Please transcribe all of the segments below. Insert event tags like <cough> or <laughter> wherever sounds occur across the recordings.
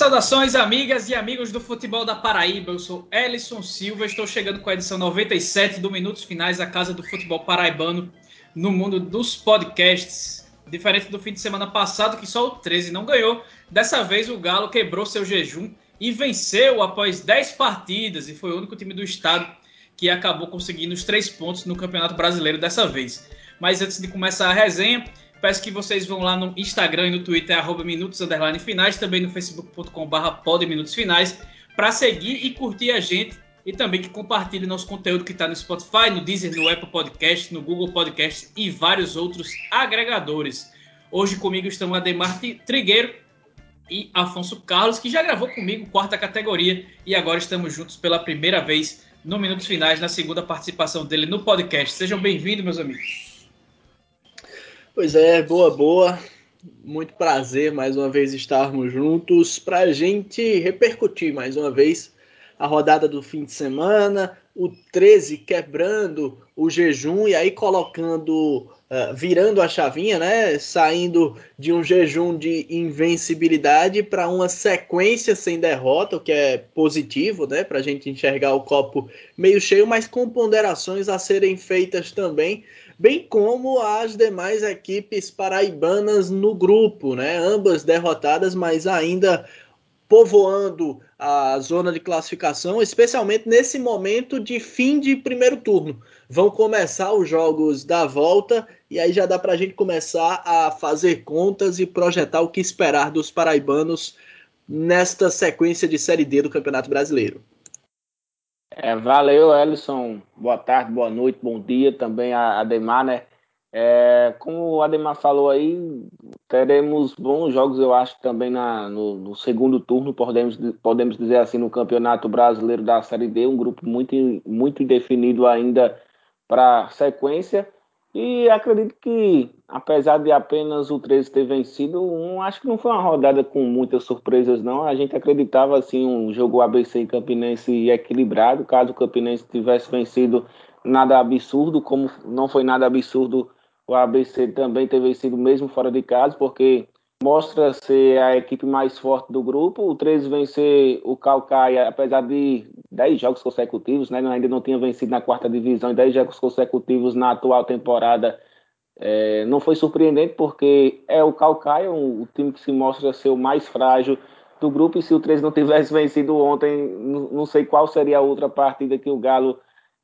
Saudações, amigas e amigos do futebol da Paraíba. Eu sou Ellison Silva, estou chegando com a edição 97 do Minutos Finais, a casa do futebol paraibano no mundo dos podcasts. Diferente do fim de semana passado, que só o 13 não ganhou, dessa vez o Galo quebrou seu jejum e venceu após 10 partidas e foi o único time do estado que acabou conseguindo os três pontos no Campeonato Brasileiro dessa vez. Mas antes de começar a resenha, Peço que vocês vão lá no Instagram e no Twitter, arroba Minutos Finais, também no facebook.com.br Pod Minutos Finais, para seguir e curtir a gente e também que compartilhe nosso conteúdo que está no Spotify, no Deezer, no Apple Podcast, no Google Podcast e vários outros agregadores. Hoje comigo estão Ademar Trigueiro e Afonso Carlos, que já gravou comigo quarta categoria e agora estamos juntos pela primeira vez no Minutos Finais, na segunda participação dele no podcast. Sejam bem-vindos, meus amigos. Pois é, boa, boa. Muito prazer mais uma vez estarmos juntos para a gente repercutir mais uma vez a rodada do fim de semana, o 13 quebrando o jejum e aí colocando, uh, virando a chavinha, né? Saindo de um jejum de invencibilidade para uma sequência sem derrota, o que é positivo, né? Para a gente enxergar o copo meio cheio, mas com ponderações a serem feitas também bem como as demais equipes paraibanas no grupo, né? Ambas derrotadas, mas ainda povoando a zona de classificação, especialmente nesse momento de fim de primeiro turno. Vão começar os jogos da volta e aí já dá para a gente começar a fazer contas e projetar o que esperar dos paraibanos nesta sequência de Série D do Campeonato Brasileiro. É, valeu, Ellison. Boa tarde, boa noite, bom dia também a Ademar, né? É, como o Ademar falou aí, teremos bons jogos, eu acho, também na, no, no, segundo turno, podemos, podemos dizer assim, no Campeonato Brasileiro da Série D, um grupo muito, muito indefinido ainda para sequência. E acredito que, apesar de apenas o 13 ter vencido, um, acho que não foi uma rodada com muitas surpresas, não. A gente acreditava, assim, um jogo ABC e Campinense equilibrado. Caso o Campinense tivesse vencido, nada absurdo, como não foi nada absurdo o ABC também ter vencido mesmo fora de casa, porque mostra ser a equipe mais forte do grupo. O 13 vencer o Calcaia, apesar de 10 jogos consecutivos, né? ainda não tinha vencido na quarta divisão e 10 jogos consecutivos na atual temporada. É, não foi surpreendente porque é o Calcaia, o, o, time que se mostra ser o mais frágil do grupo. E se o 13 não tivesse vencido ontem, não, não sei qual seria a outra partida que o Galo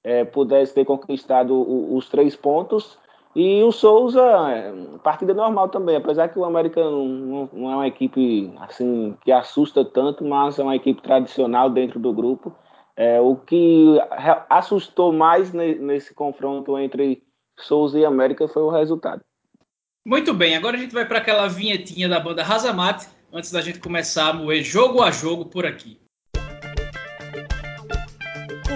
é, pudesse ter conquistado o, os três pontos. E o Souza, partida normal também, apesar que o América não, não, é uma equipe assim que assusta tanto, mas é uma equipe tradicional dentro do grupo. É, o que assustou mais nesse confronto entre Souza e América foi o resultado. Muito bem, agora a gente vai para aquela vinhetinha da banda Razamate, antes da gente começar a moer jogo a jogo por aqui.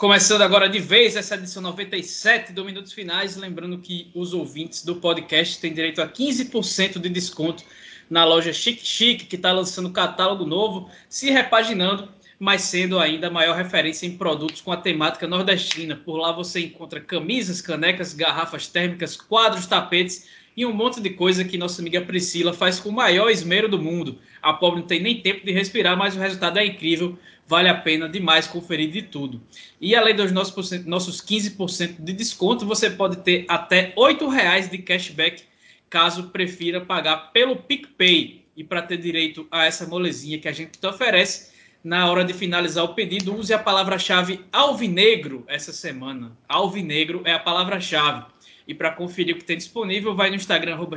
Começando agora de vez essa edição 97 do Minutos Finais, lembrando que os ouvintes do podcast têm direito a 15% de desconto na loja Chique Chique, que está lançando catálogo novo, se repaginando, mas sendo ainda a maior referência em produtos com a temática nordestina. Por lá você encontra camisas, canecas, garrafas térmicas, quadros, tapetes e um monte de coisa que nossa amiga Priscila faz com o maior esmero do mundo. A pobre não tem nem tempo de respirar, mas o resultado é incrível vale a pena demais conferir de tudo. E além dos nossos, nossos 15% de desconto, você pode ter até R$ reais de cashback caso prefira pagar pelo PicPay. E para ter direito a essa molezinha que a gente te oferece, na hora de finalizar o pedido, use a palavra-chave alvinegro essa semana. Alvinegro é a palavra-chave. E para conferir o que tem disponível, vai no Instagram, arroba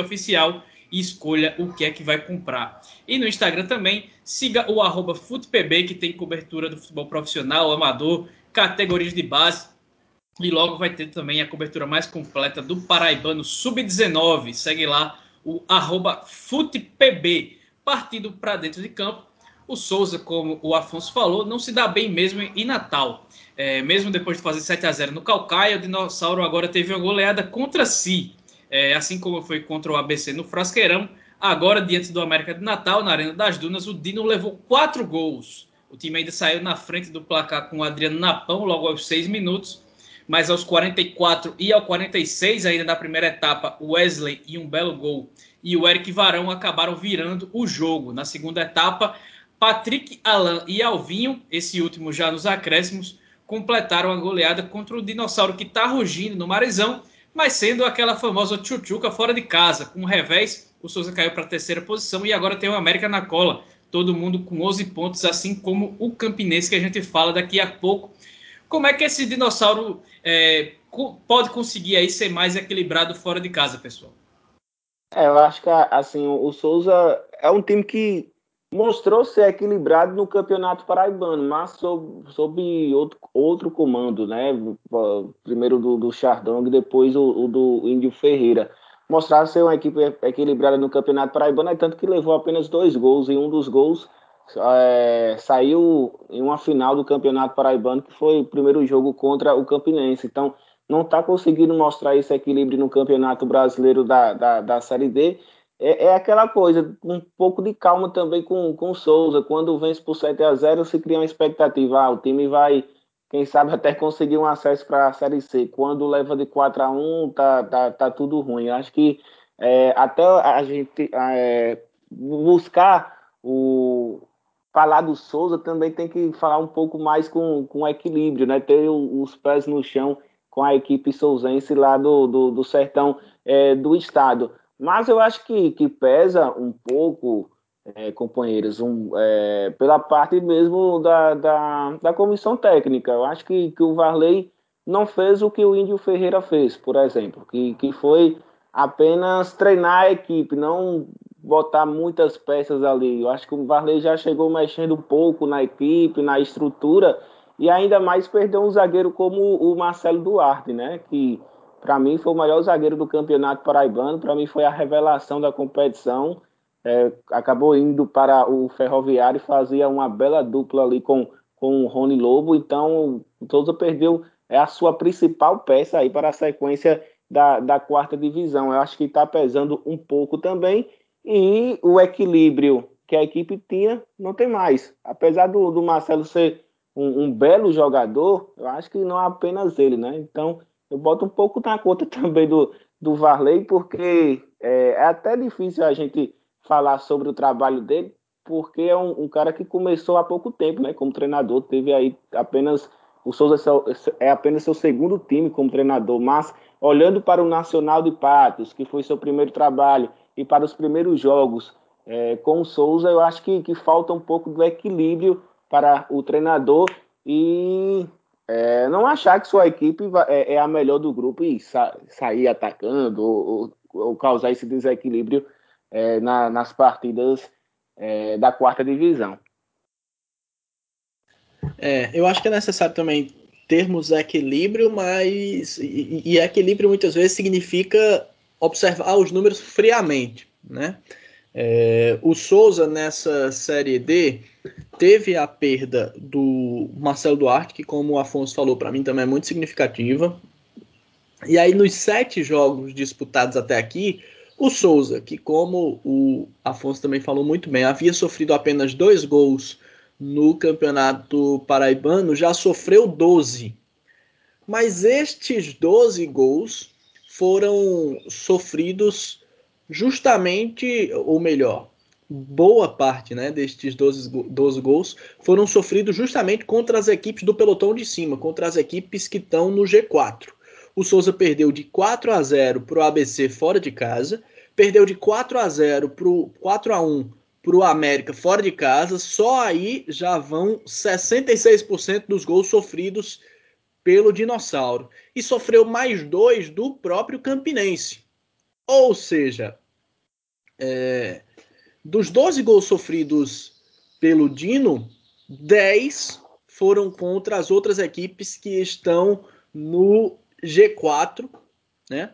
Oficial e escolha o que é que vai comprar. E no Instagram também, siga o arroba FutePB, que tem cobertura do futebol profissional, amador, categorias de base. E logo vai ter também a cobertura mais completa do Paraibano Sub-19. Segue lá o arroba FutePB. Partido para dentro de campo, O Souza, como o Afonso falou, não se dá bem mesmo em Natal. É, mesmo depois de fazer 7 a 0 no Calcaia, o Dinossauro agora teve uma goleada contra si, é, assim como foi contra o ABC no Frasqueirão. Agora, diante do América de Natal, na Arena das Dunas, o Dino levou quatro gols. O time ainda saiu na frente do placar com o Adriano Napão logo aos seis minutos, mas aos 44 e ao 46, ainda na primeira etapa, o Wesley e um belo gol e o Eric Varão acabaram virando o jogo. Na segunda etapa, Patrick Alan e Alvinho, esse último já nos acréscimos, completaram a goleada contra o dinossauro que está rugindo no Marizão, mas sendo aquela famosa tchutchuca fora de casa. Com o revés, o Souza caiu para a terceira posição e agora tem o América na cola todo mundo com 11 pontos, assim como o Campinense, que a gente fala daqui a pouco. Como é que esse dinossauro é, pode conseguir aí ser mais equilibrado fora de casa, pessoal? É, eu acho que assim o Souza é um time que mostrou ser equilibrado no Campeonato Paraibano, mas sob, sob outro, outro comando, né? Primeiro do, do Chardong, depois o, o do Índio Ferreira mostrar ser uma equipe equilibrada no Campeonato Paraibano, é tanto que levou apenas dois gols e um dos gols é, saiu em uma final do Campeonato Paraibano, que foi o primeiro jogo contra o Campinense. Então, não está conseguindo mostrar esse equilíbrio no Campeonato Brasileiro da, da, da Série D. É, é, aquela coisa, um pouco de calma também com, com o Souza. Quando vence por 7 a 0 se cria uma expectativa, ah, o time vai quem sabe até conseguir um acesso para a Série C. Quando leva de 4 a 1 tá, tá, tá tudo ruim. Acho que é, até a gente é, buscar o falar do Souza também tem que falar um pouco mais com, com equilíbrio, né? Ter os pés no chão com a equipe souzense lá do, do, do sertão é, do estado. Mas eu acho que, que pesa um pouco é, companheiros, um, é, pela parte mesmo da, da, da, comissão técnica. Eu acho que, que o Varley não fez o que o Índio Ferreira fez, por exemplo, que, que foi apenas treinar a equipe, não botar muitas peças ali. Eu acho que o Varley já chegou mexendo um pouco na equipe, na estrutura, e ainda mais perdeu um zagueiro como o Marcelo Duarte, né? Que para mim foi o melhor zagueiro do campeonato paraibano, para mim foi a revelação da competição é, acabou indo para o Ferroviário e fazia uma bela dupla ali com, com o Rony Lobo. Então, o Souza perdeu é a sua principal peça aí para a sequência da, da quarta divisão. Eu acho que está pesando um pouco também. E o equilíbrio que a equipe tinha não tem mais. Apesar do, do Marcelo ser um, um, belo jogador, eu acho que não é apenas ele, né? Então, eu boto um pouco na conta <laughs> também do, do Varley, porque é, é até difícil a gente falar sobre o trabalho dele, porque é um, um, cara que começou há pouco tempo, né? Como treinador, teve aí apenas o Souza é apenas seu segundo time como treinador, mas olhando para o Nacional de Patos, que foi seu primeiro trabalho, e para os primeiros jogos é, com o Souza, eu acho que, que falta um pouco do equilíbrio para o treinador e é, não achar que sua equipe é, é, a melhor do grupo e sa sair atacando ou, ou, ou causar esse desequilíbrio é, na, nas partidas é, da quarta divisão. É, eu acho que é necessário também termos equilíbrio, mas e, e equilíbrio muitas vezes significa observar os números friamente, né? É, o Souza nessa série D teve a perda do Marcelo Duarte, que como o Afonso falou para mim também é muito significativa. E aí nos sete jogos disputados até aqui, o Souza, que como o Afonso também falou muito bem, havia sofrido apenas dois gols no Campeonato Paraibano, já sofreu 12. Mas estes 12 gols foram sofridos justamente, ou melhor, boa parte né, destes 12, 12 gols foram sofridos justamente contra as equipes do pelotão de cima, contra as equipes que estão no G4. O Souza perdeu de 4 a 0 para o ABC fora de casa perdeu de 4 a 0 para 4 a 1 para o América fora de casa, só aí já vão 66% dos gols sofridos pelo Dinossauro. E sofreu mais dois do próprio Campinense. Ou seja, é, dos 12 gols sofridos pelo Dino, 10 foram contra as outras equipes que estão no G4, né?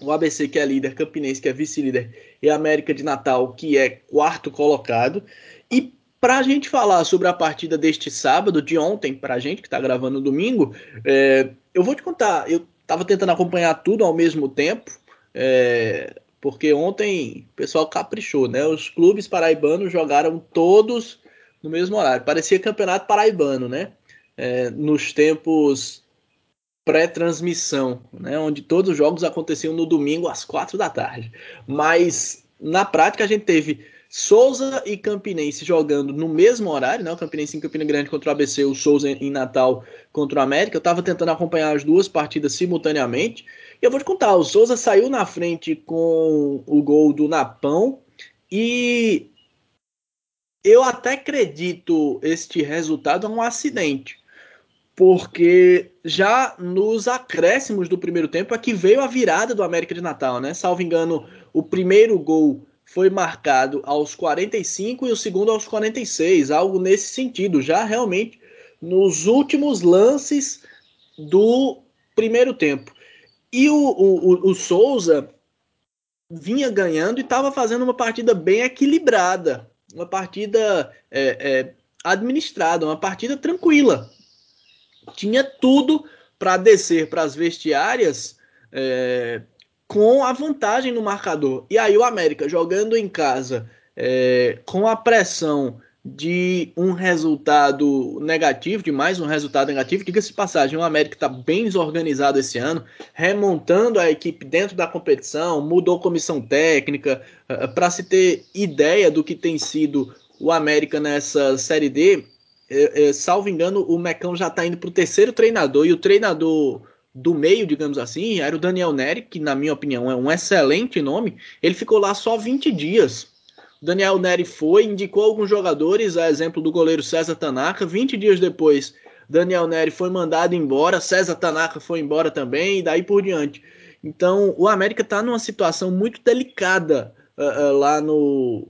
o ABC, que é líder, Campinense, que é vice-líder, e a América de Natal, que é quarto colocado. E para a gente falar sobre a partida deste sábado, de ontem, para a gente que está gravando no domingo, é, eu vou te contar. Eu estava tentando acompanhar tudo ao mesmo tempo, é, porque ontem o pessoal caprichou, né? Os clubes paraibanos jogaram todos no mesmo horário. Parecia campeonato paraibano, né? É, nos tempos pré-transmissão, né? Onde todos os jogos aconteciam no domingo às quatro da tarde. Mas na prática a gente teve Souza e Campinense jogando no mesmo horário, né? O Campinense em Campina Grande contra o ABC, o Souza em Natal contra o América. Eu estava tentando acompanhar as duas partidas simultaneamente. Eu vou te contar, o Souza saiu na frente com o gol do Napão e eu até acredito este resultado é um acidente. Porque já nos acréscimos do primeiro tempo é que veio a virada do América de Natal, né? Salvo engano, o primeiro gol foi marcado aos 45 e o segundo aos 46, algo nesse sentido, já realmente nos últimos lances do primeiro tempo. E o, o, o Souza vinha ganhando e estava fazendo uma partida bem equilibrada, uma partida é, é, administrada, uma partida tranquila. Tinha tudo para descer para as vestiárias é, com a vantagem no marcador. E aí o América jogando em casa é, com a pressão de um resultado negativo, de mais um resultado negativo, diga-se passagem, o América está bem desorganizado esse ano, remontando a equipe dentro da competição, mudou comissão técnica, é, para se ter ideia do que tem sido o América nessa Série D, é, salvo engano, o Mecão já está indo para o terceiro treinador, e o treinador do meio, digamos assim, era o Daniel Neri, que na minha opinião é um excelente nome. Ele ficou lá só 20 dias. Daniel Neri foi, indicou alguns jogadores, a exemplo do goleiro César Tanaka. 20 dias depois, Daniel Neri foi mandado embora, César Tanaka foi embora também, e daí por diante. Então, o América está numa situação muito delicada uh, uh, lá no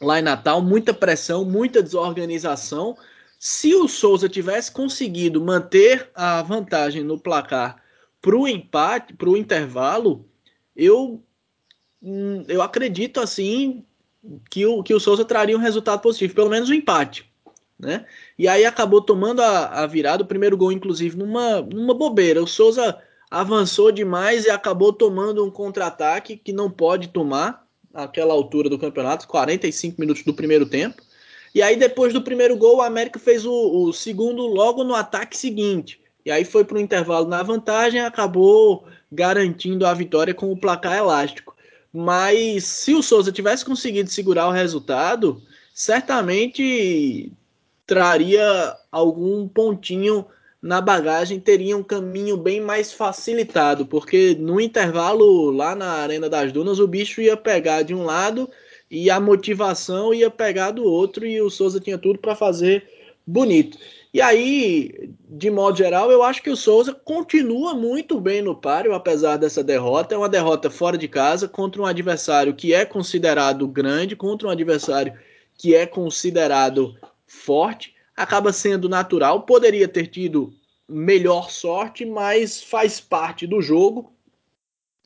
lá em Natal, muita pressão, muita desorganização se o Souza tivesse conseguido manter a vantagem no placar para o empate, para o intervalo, eu, eu acredito assim que o, que o Souza traria um resultado positivo, pelo menos um empate. Né? E aí acabou tomando a, a virada, o primeiro gol, inclusive, numa, numa bobeira. O Souza avançou demais e acabou tomando um contra-ataque que não pode tomar naquela altura do campeonato, 45 minutos do primeiro tempo. E aí, depois do primeiro gol, o América fez o, o segundo logo no ataque seguinte. E aí foi para o intervalo na vantagem, acabou garantindo a vitória com o placar elástico. Mas se o Souza tivesse conseguido segurar o resultado, certamente traria algum pontinho na bagagem, teria um caminho bem mais facilitado, porque no intervalo lá na Arena das Dunas o bicho ia pegar de um lado e a motivação ia pegar do outro e o Souza tinha tudo para fazer bonito. E aí, de modo geral, eu acho que o Souza continua muito bem no páreo, apesar dessa derrota. É uma derrota fora de casa contra um adversário que é considerado grande, contra um adversário que é considerado forte. Acaba sendo natural, poderia ter tido melhor sorte, mas faz parte do jogo.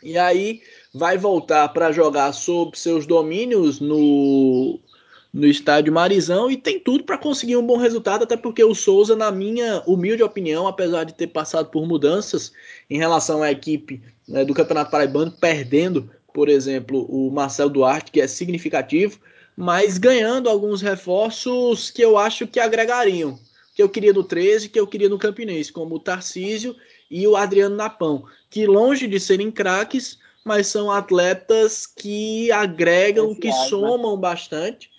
E aí vai voltar para jogar sob seus domínios no, no estádio Marizão e tem tudo para conseguir um bom resultado, até porque o Souza, na minha humilde opinião, apesar de ter passado por mudanças em relação à equipe né, do Campeonato Paraibano, perdendo, por exemplo, o Marcel Duarte, que é significativo, mas ganhando alguns reforços que eu acho que agregariam. Que eu queria no 13, que eu queria no Campinense, como o Tarcísio e o Adriano Napão, que longe de serem craques, mas são atletas que agregam, que né? somam bastante.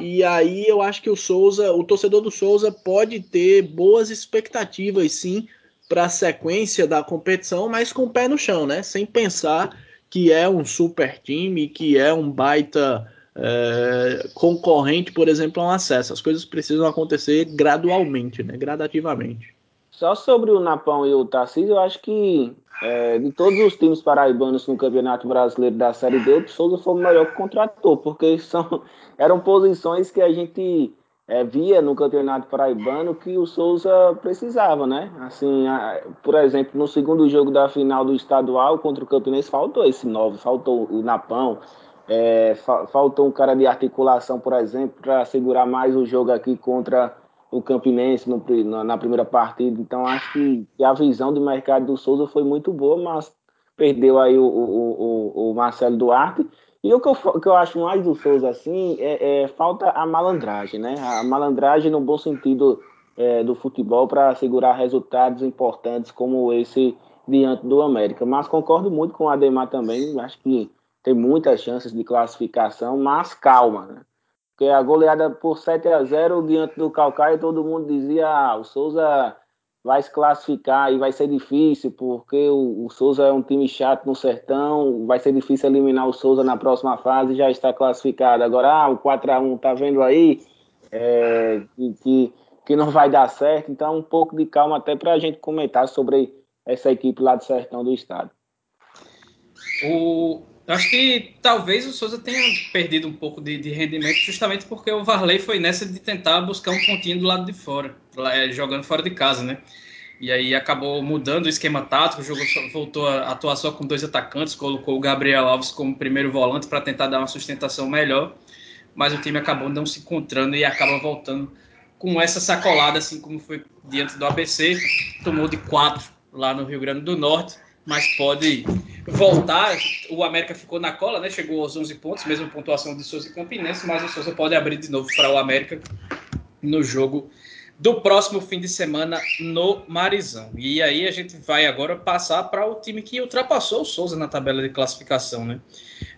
E aí eu acho que o Souza, o torcedor do Souza pode ter boas expectativas sim para a sequência da competição, mas com o pé no chão, né? Sem pensar que é um super time, que é um baita é, concorrente, por exemplo, a um acesso. As coisas precisam acontecer gradualmente, né? Gradativamente. Só sobre o Napão e o Tarcísio, eu acho que é, de todos os times paraibanos no Campeonato Brasileiro da Série D, o Souza foi o melhor que contratou, porque são, <laughs> eram posições que a gente é, via no Campeonato Paraibano que o Souza precisava, né? Assim, a, por exemplo, no segundo jogo da final do estadual contra o Campinense, faltou esse nove, faltou o Napão, É, fa faltou um cara de articulação, por exemplo, para segurar mais o jogo aqui contra o Campinense no, na, primeira partida. Então, acho que, que, a visão do mercado do Souza foi muito boa, mas perdeu aí o, o, o, o Marcelo Duarte. E o que eu, que eu acho mais do Souza, assim, é, é falta a malandragem, né? A malandragem no bom sentido é, do futebol para segurar resultados importantes como esse diante do América. Mas concordo muito com o Ademar também, acho que tem muitas chances de classificação, mas calma, né? Porque a goleada por 7 a 0 diante do Calcaia, todo mundo dizia: ah, o Souza vai se classificar e vai ser difícil, porque o, o, Souza é um time chato no sertão, vai ser difícil eliminar o Souza na próxima fase, já está classificado. Agora, ah, o 4 a 1 tá vendo aí é, que, que não vai dar certo, então um pouco de calma até para a gente comentar sobre essa equipe lá do sertão do estado. O, acho que talvez o Souza tenha perdido um pouco de, de, rendimento justamente porque o Varley foi nessa de tentar buscar um pontinho do lado de fora, é, jogando fora de casa, né? E aí acabou mudando o esquema tático, jogou, voltou a atuar só com dois atacantes, colocou o Gabriel Alves como primeiro volante para tentar dar uma sustentação melhor, mas o time acabou não se encontrando e acaba voltando com essa sacolada, assim como foi diante do ABC, tomou de quatro lá no Rio Grande do Norte mas pode voltar. O América ficou na cola, né? Chegou aos 11 pontos, mesma pontuação de Souza e Campinense, mas o Souza pode abrir de novo para o América no jogo do próximo fim de semana no Marizão. E aí a gente vai agora passar para o time que ultrapassou o Souza na tabela de classificação, né?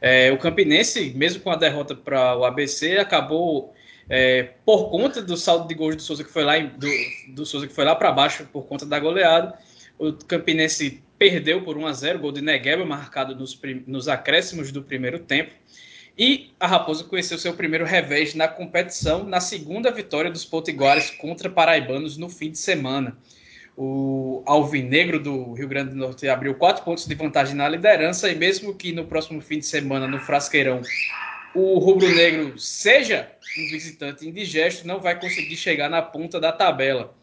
É, o Campinense, mesmo com a derrota para o ABC, acabou é, por conta do saldo de gols do Souza que foi lá do, do Souza que foi lá para baixo por conta da goleada. O Campinense perdeu por 1 a 0 gol de Negueba marcado nos, nos acréscimos do primeiro tempo. E a Raposa conheceu seu primeiro revés na competição, na segunda vitória dos Potiguares contra Paraibanos no fim de semana. O Alvinegro do Rio Grande do Norte abriu quatro pontos de vantagem na liderança, e mesmo que no próximo fim de semana, no Frasqueirão, o Rubro Negro seja um visitante indigesto, não vai conseguir chegar na ponta da tabela.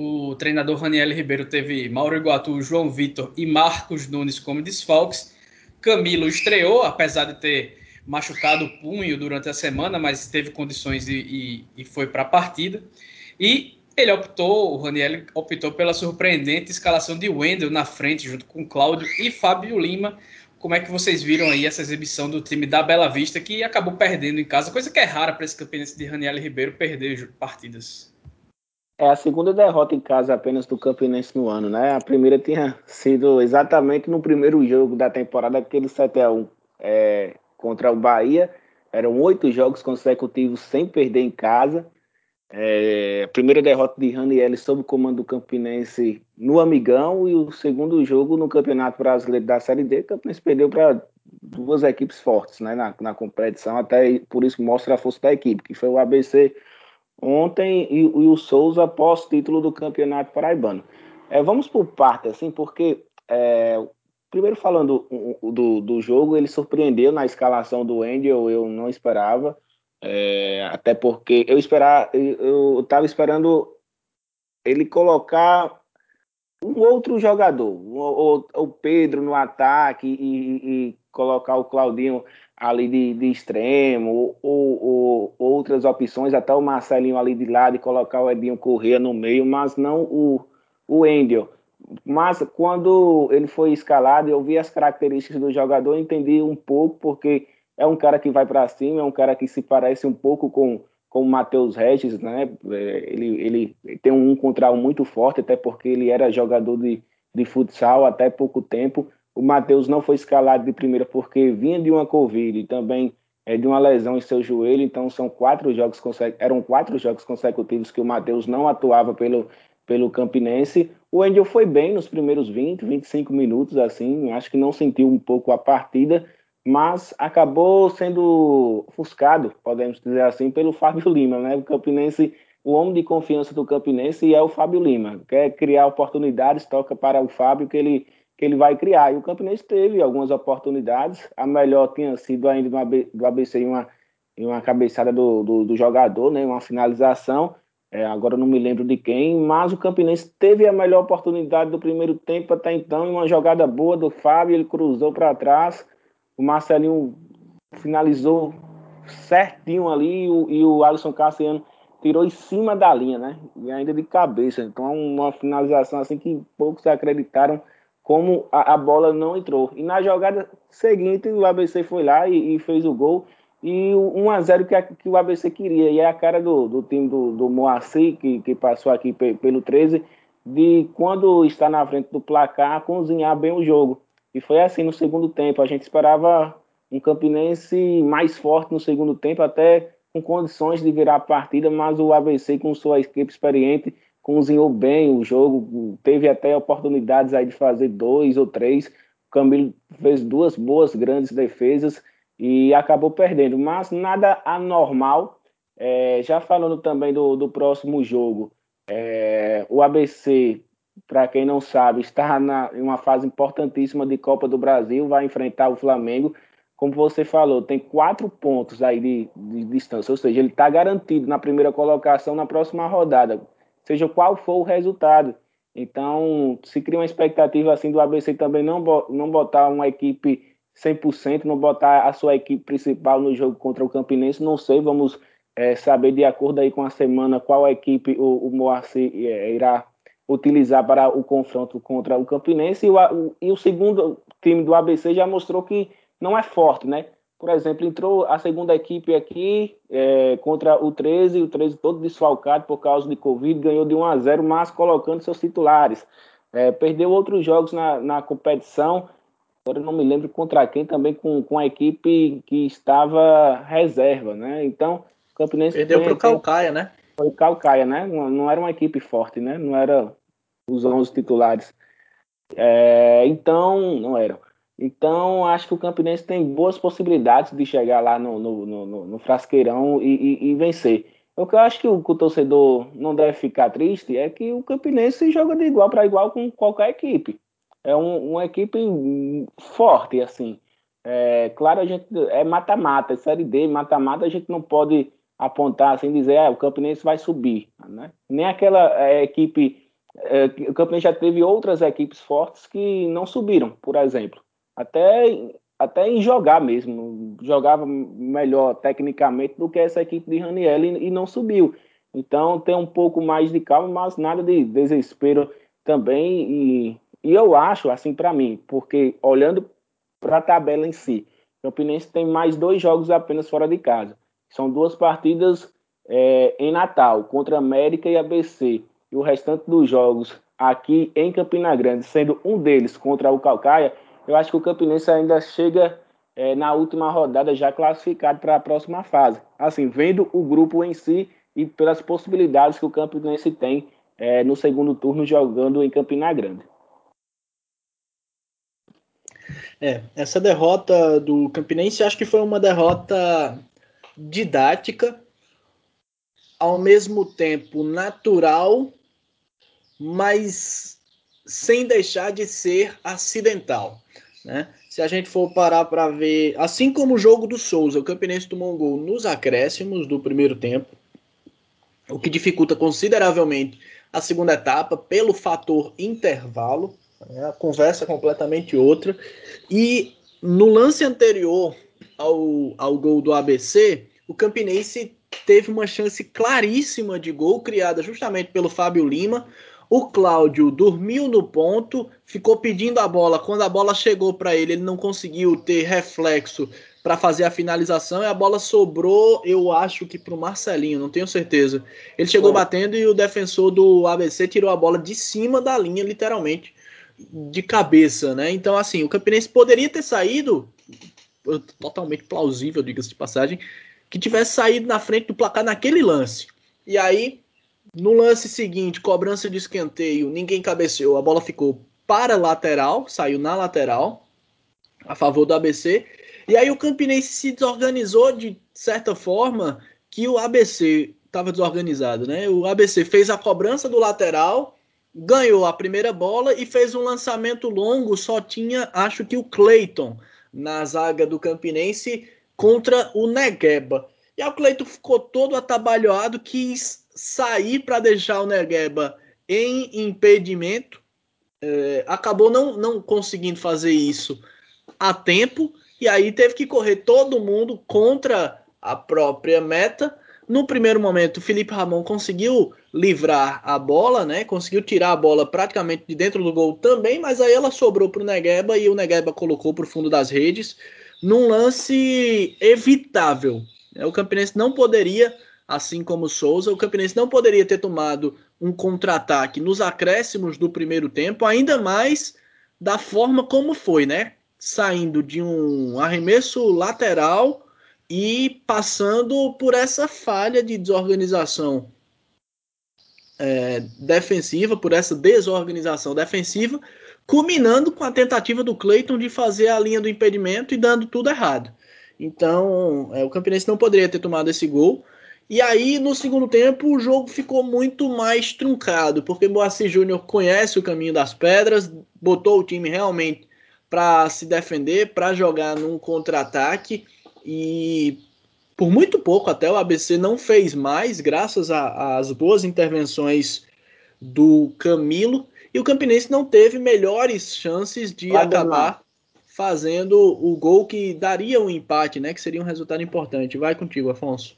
O treinador Raniel Ribeiro teve Mauro Iguatu, João Vitor e Marcos Nunes como desfalques. Camilo estreou, apesar de ter machucado o punho durante a semana, mas teve condições e, e, e foi para a partida. E ele optou, o Raniel optou pela surpreendente escalação de Wendel na frente, junto com Cláudio e Fábio Lima. Como é que vocês viram aí essa exibição do time da Bela Vista, que acabou perdendo em casa, coisa que é rara para esse campeonato de Raniel Ribeiro perder partidas? É a segunda derrota em casa apenas do Campinense no ano, né? A primeira tinha sido exatamente no primeiro jogo da temporada, aquele 7x1 é, contra o Bahia. Eram oito jogos consecutivos sem perder em casa. É, a primeira derrota de Raniel sob o comando do Campinense no Amigão e o segundo jogo no Campeonato Brasileiro da Série D. O Campinense perdeu para duas equipes fortes né, na, na competição, até por isso mostra a força da equipe, que foi o ABC ontem e, e o Souza após título do Campeonato Paraibano. É, vamos por parte, assim, porque é, primeiro falando do, do jogo, ele surpreendeu na escalação do Angel, eu não esperava, é, até porque eu esperar, eu estava esperando ele colocar um outro jogador, o, o, o Pedro no ataque e, e, colocar o Claudinho ali de, de extremo, ou, ou, outras opções, até o Marcelinho ali de lado e colocar o Edinho Corrêa no meio, mas não o, o Endel. Mas quando ele foi escalado, eu vi as características do jogador, entendi um pouco, porque é um cara que vai para cima, é um cara que se parece um pouco com, com o Matheus Regis, né? É, ele, ele tem um contra um muito forte, até porque ele era jogador de, de futsal até pouco tempo o Matheus não foi escalado de primeira porque vinha de uma Covid e também é, de uma lesão em seu joelho, então são quatro jogos eram quatro jogos consecutivos que o Matheus não atuava pelo, pelo Campinense. O Angel foi bem nos primeiros 20, 25 minutos, assim, acho que não sentiu um pouco a partida, mas acabou sendo ofuscado, podemos dizer assim, pelo Fábio Lima, né? O Campinense, o homem de confiança do Campinense é o Fábio Lima. Quer criar oportunidades, toca para o Fábio, que ele que ele vai criar. E o Campinense teve algumas oportunidades, a melhor tinha sido ainda do ABC em uma, em uma cabeçada do, do, do jogador, né, uma finalização, é, agora não me lembro de quem, mas o Campinense teve a melhor oportunidade do primeiro tempo até então, em uma jogada boa do Fábio, ele cruzou para trás, o Marcelinho finalizou certinho ali e o, e o Alisson Cassiano tirou em cima da linha, né? E ainda de cabeça. Então, uma finalização assim que poucos acreditaram como a, a bola não entrou. E na jogada seguinte, o ABC foi lá e, e fez o gol. E o 1x0 que, que, o ABC queria. E é a cara do, do time do, do Moacir, que, que passou aqui pelo 13, de quando está na frente do placar, cozinhar bem o jogo. E foi assim no segundo tempo. A gente esperava um Campinense mais forte no segundo tempo, até com condições de virar a partida, mas o ABC, com sua equipe experiente, cozinhou bem o jogo, teve até oportunidades aí de fazer dois ou três. O Camilo fez duas boas grandes defesas e acabou perdendo, mas nada anormal. É, já falando também do, do próximo jogo, é, o ABC, para quem não sabe, está na, em uma fase importantíssima de Copa do Brasil, vai enfrentar o Flamengo como você falou, tem quatro pontos aí de, de distância, ou seja, ele está garantido na primeira colocação na próxima rodada, seja qual for o resultado. Então, se cria uma expectativa assim do ABC também não, não botar uma equipe 100%, não botar a sua equipe principal no jogo contra o Campinense, não sei, vamos é, saber de acordo aí com a semana qual equipe o, o Moacir é, irá utilizar para o confronto contra o Campinense e o, o, e o segundo time do ABC já mostrou que não é forte, né? Por exemplo, entrou a segunda equipe aqui é, contra o 13, o 13 todo desfalcado por causa de Covid, ganhou de 1 a 0, mas colocando seus titulares. É, perdeu outros jogos na, na competição, agora não me lembro contra quem, também com, com a equipe que estava reserva, né? Então, o Campinense... Perdeu para o Calcaia, né? Foi o Calcaia, né? Não, não, era uma equipe forte, né? Não era os 11 titulares. É, então, não eram. Então, acho que o Campinense tem boas possibilidades de chegar lá no, no, no, no Frasqueirão e, e, e, vencer. O que eu acho que o, que o, torcedor não deve ficar triste é que o Campinense joga de igual para igual com qualquer equipe. É um, uma equipe forte, assim. É, claro, a gente é mata-mata, é Série D, mata-mata, a gente não pode apontar assim, dizer, ah, o Campinense vai subir. Né? Nem aquela é, equipe. É, o Campinense já teve outras equipes fortes que não subiram, por exemplo até, até em jogar mesmo. Jogava melhor tecnicamente do que essa equipe de Raniel e, e não subiu. Então tem um pouco mais de calma, mas nada de desespero também. E, e eu acho, assim, para mim, porque olhando para a tabela em si, o Campinense tem mais dois jogos apenas fora de casa. São duas partidas é, em Natal, contra América e ABC. E o restante dos jogos aqui em Campina Grande, sendo um deles contra o Calcaia, eu acho que o Campinense ainda chega é, na última rodada já classificado para a próxima fase. Assim, vendo o grupo em si e pelas possibilidades que o Campinense tem é, no segundo turno jogando em Campina Grande. É, essa derrota do Campinense acho que foi uma derrota didática, ao mesmo tempo natural, mas sem deixar de ser acidental. Né? Se a gente for parar para ver, assim como o jogo do Souza, o Campinense tomou um gol nos acréscimos do primeiro tempo, o que dificulta consideravelmente a segunda etapa pelo fator intervalo. Né? A conversa é completamente outra. E no lance anterior ao, ao gol do ABC, o Campinense teve uma chance claríssima de gol criada justamente pelo Fábio Lima, o Cláudio dormiu no ponto, ficou pedindo a bola. Quando a bola chegou para ele, ele não conseguiu ter reflexo para fazer a finalização e a bola sobrou, eu acho que para o Marcelinho, não tenho certeza. Ele chegou batendo e o defensor do ABC tirou a bola de cima da linha, literalmente, de cabeça, né? Então, assim, o Campinense poderia ter saído, totalmente plausível, diga-se de passagem, que tivesse saído na frente do placar naquele lance. E aí no lance seguinte, cobrança de escanteio, ninguém cabeceou, a bola ficou para lateral, saiu na lateral, a favor do ABC. E aí o Campinense se desorganizou de certa forma que o ABC estava desorganizado, né? O ABC fez a cobrança do lateral, ganhou a primeira bola e fez um lançamento longo, só tinha, acho que o Cleiton na zaga do Campinense contra o Negueba. E aí o Cleiton ficou todo atabalhoado, quis sair para deixar o Negueba em impedimento, é, acabou não, não conseguindo fazer isso a tempo e aí teve que correr todo mundo contra a própria meta. No primeiro momento, o Felipe Ramon conseguiu livrar a bola, né? Conseguiu tirar a bola praticamente de dentro do gol também, mas aí ela sobrou para o Negueba e o Negueba colocou para o fundo das redes num lance evitável. O Campinense não poderia, assim como o Souza, o Campinense não poderia ter tomado um contra-ataque nos acréscimos do primeiro tempo, ainda mais da forma como foi, né? Saindo de um arremesso lateral e passando por essa falha de desorganização é, defensiva, por essa desorganização defensiva, culminando com a tentativa do Cleiton de fazer a linha do impedimento e dando tudo errado. Então, é, o Campinense não poderia ter tomado esse gol. E aí, no segundo tempo, o jogo ficou muito mais truncado, porque Moacir Júnior conhece o caminho das pedras, botou o time realmente para se defender, para jogar num contra-ataque e por muito pouco até o ABC não fez mais, graças às boas intervenções do Camilo, e o Campinense não teve melhores chances de Vai acabar fazendo o gol que daria um empate, né? Que seria um resultado importante. Vai contigo, Afonso.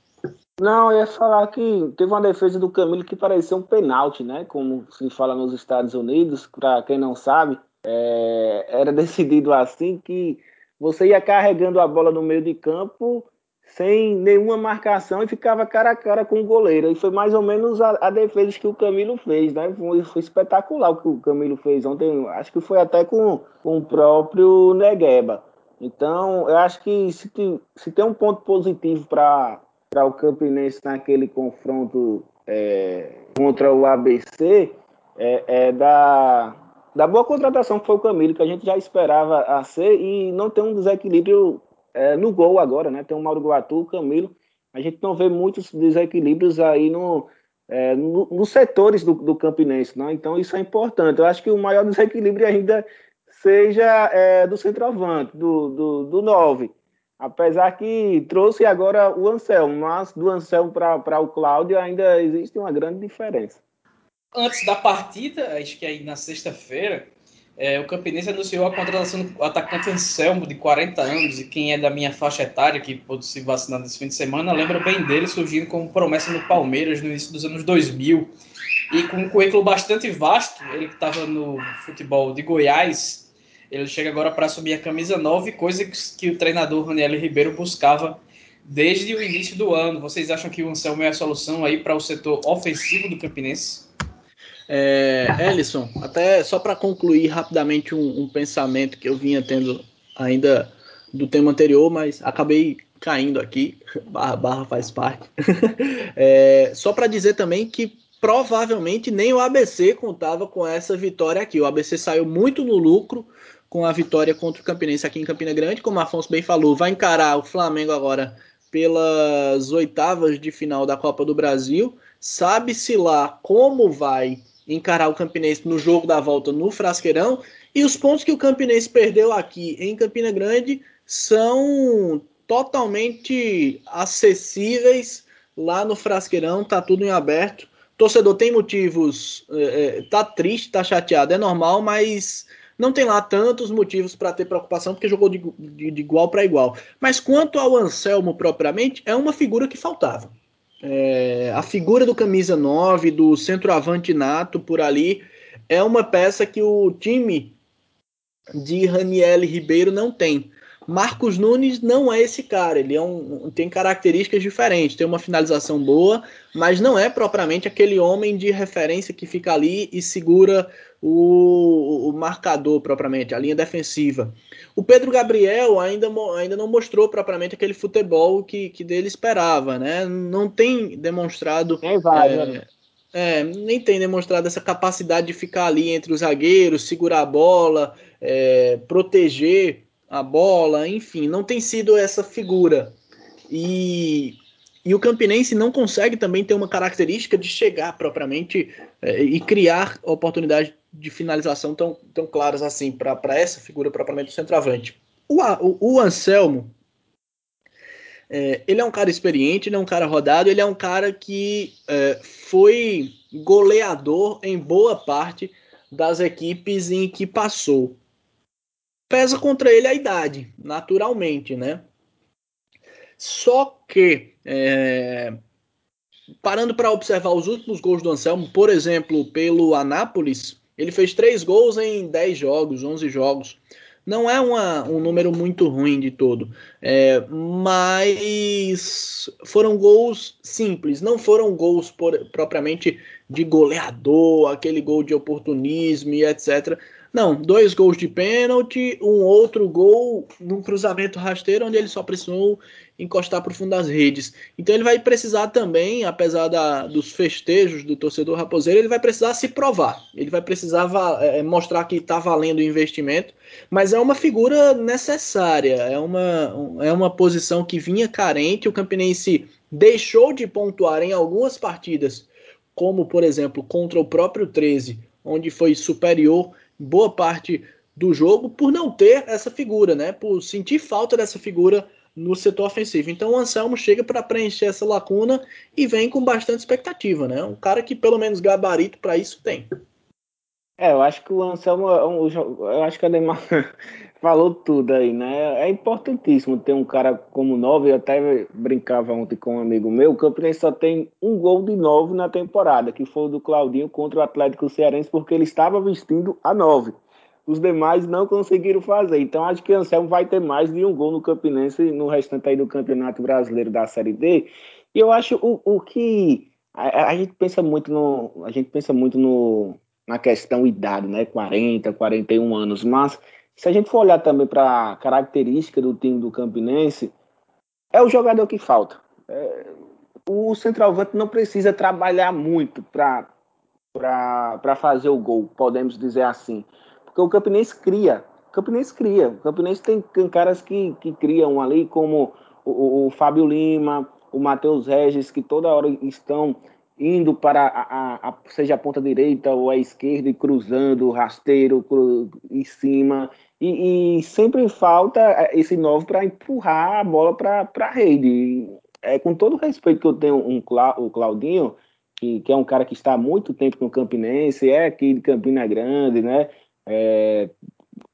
Não, eu ia falar que teve uma defesa do Camilo que parecia um pênalti, né? Como se fala nos Estados Unidos, para quem não sabe, é... era <laughs> decidido assim que você ia carregando a bola no meio de campo sem nenhuma marcação e ficava cara a cara com o goleiro. E foi mais ou menos a, a defesa que o Camilo fez, né? Foi, foi, espetacular o que o Camilo fez ontem. Acho que foi até com, com o próprio Negueba. Então, eu acho que se, se tem um ponto positivo para o Campinense naquele confronto é, contra o ABC, é, é da da boa contratação que foi o Camilo, que a gente já esperava a ser, e não tem um desequilíbrio é, no gol agora, né? Tem o Mauro Guatu, o Camilo. A gente não vê muitos desequilíbrios aí no, é, no nos setores do, do Campinense, né? Então isso é importante. Eu acho que o maior desequilíbrio ainda seja é, do centroavante, do, do, do 9. Apesar que trouxe agora o Anselmo, mas do Anselmo para o Cláudio ainda existe uma grande diferença antes da partida, acho que aí na sexta-feira, é, o Campinense anunciou a contratação do atacante Anselmo, de 40 anos, e quem é da minha faixa etária, que pôde se vacinar nesse fim de semana, lembra bem dele surgindo como promessa no Palmeiras no início dos anos 2000. E com um currículo bastante vasto, ele que estava no futebol de Goiás, ele chega agora para assumir a camisa 9, coisa que, que o treinador Raniel Ribeiro buscava desde o início do ano. Vocês acham que o Anselmo é a solução aí para o setor ofensivo do Campinense? É, Ellison, até só para concluir rapidamente um, um, pensamento que eu vinha tendo ainda do tema anterior, mas acabei caindo aqui, <laughs> barra, barra faz parte. <laughs> é, só para dizer também que provavelmente nem o ABC contava com essa vitória aqui. O ABC saiu muito no lucro com a vitória contra o Campinense aqui em Campina Grande, como o Afonso bem falou, vai encarar o Flamengo agora pelas oitavas de final da Copa do Brasil. Sabe-se lá como vai encarar o Campinense no jogo da volta no Frasqueirão. E os pontos que o Campinense perdeu aqui em Campina Grande são totalmente acessíveis lá no Frasqueirão, tá tudo em aberto. torcedor tem motivos, é, tá triste, tá chateado, é normal, mas não tem lá tantos motivos para ter preocupação, porque jogou de, de, de igual para igual. Mas quanto ao Anselmo propriamente, é uma figura que faltava. É, a figura do camisa 9, do centroavante nato por ali, é uma peça que o time de Raniel Ribeiro não tem. Marcos Nunes não é esse cara, ele é um, tem características diferentes, tem uma finalização boa, mas não é propriamente aquele homem de referência que fica ali e segura o, o marcador propriamente, a linha defensiva. O Pedro Gabriel ainda, ainda não mostrou propriamente aquele futebol que, que dele esperava, né? Não tem demonstrado. É, vai, é, é, nem tem demonstrado essa capacidade de ficar ali entre os zagueiros, segurar a bola, é, proteger a bola, enfim, não tem sido essa figura. E, e o Campinense não consegue também ter uma característica de chegar propriamente é, e criar oportunidades de finalização tão, tão claras assim para essa figura propriamente do centroavante. O, o, o Anselmo, é, ele é um cara experiente, ele é um cara rodado, ele é um cara que é, foi goleador em boa parte das equipes em que passou. Pesa contra ele a idade, naturalmente, né? Só que, é, parando para observar os últimos gols do Anselmo, por exemplo, pelo Anápolis, ele fez três gols em 10 jogos, 11 jogos. Não é uma, um número muito ruim de todo, é, mas foram gols simples, não foram gols por, propriamente de goleador, aquele gol de oportunismo e etc. Não, dois gols de pênalti, um outro gol num cruzamento rasteiro, onde ele só precisou encostar para o fundo das redes. Então ele vai precisar também, apesar da, dos festejos do torcedor raposeiro, ele vai precisar se provar. Ele vai precisar é, mostrar que está valendo o investimento, mas é uma figura necessária, é uma, é uma posição que vinha carente. O Campinense deixou de pontuar em algumas partidas, como por exemplo contra o próprio 13, onde foi superior boa parte do jogo por não ter essa figura, né? Por sentir falta dessa figura no setor ofensivo. Então o Anselmo chega para preencher essa lacuna e vem com bastante expectativa, né? Um cara que pelo menos gabarito para isso tem. É, eu acho que o Anselmo, é eu acho que a Neymar <laughs> falou tudo aí, né? É importantíssimo ter um cara como nove. Eu até brincava ontem com um amigo meu. O Campinense só tem um gol de nove na temporada, que foi o do Claudinho contra o Atlético Cearense, porque ele estava vestindo a nove. Os demais não conseguiram fazer. Então acho que o Anselmo vai ter mais de um gol no Campinense no restante aí do Campeonato Brasileiro da Série D. E eu acho o, o que a, a gente pensa muito no a gente pensa muito no na questão idade, né? 40, 41 anos. Mas se a gente for olhar também para a característica do time do Campinense, é o jogador que falta. É, o centroavante não precisa trabalhar muito para fazer o gol, podemos dizer assim. Porque o Campinense cria. O Campinense cria. O Campinense tem, caras que, que criam ali, como o, o Fábio Lima, o Matheus Regis, que toda hora estão indo para a, a, seja a ponta direita ou a esquerda e cruzando, rasteiro cru, em cima. E, e, sempre falta esse novo para empurrar a bola para a rede. É, com todo o respeito que eu tenho um, o Claudinho, que, que é um cara que está há muito tempo no Campinense, é aqui de Campina Grande, né? É,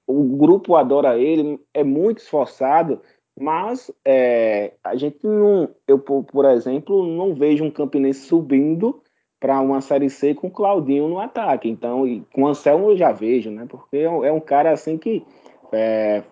o grupo adora ele, é muito esforçado, mas é, a gente não, eu por exemplo, não vejo um Campinense subindo para uma série C com Claudinho no ataque. Então, e com Anselmo eu já vejo, né? Porque é um é cara assim que, é,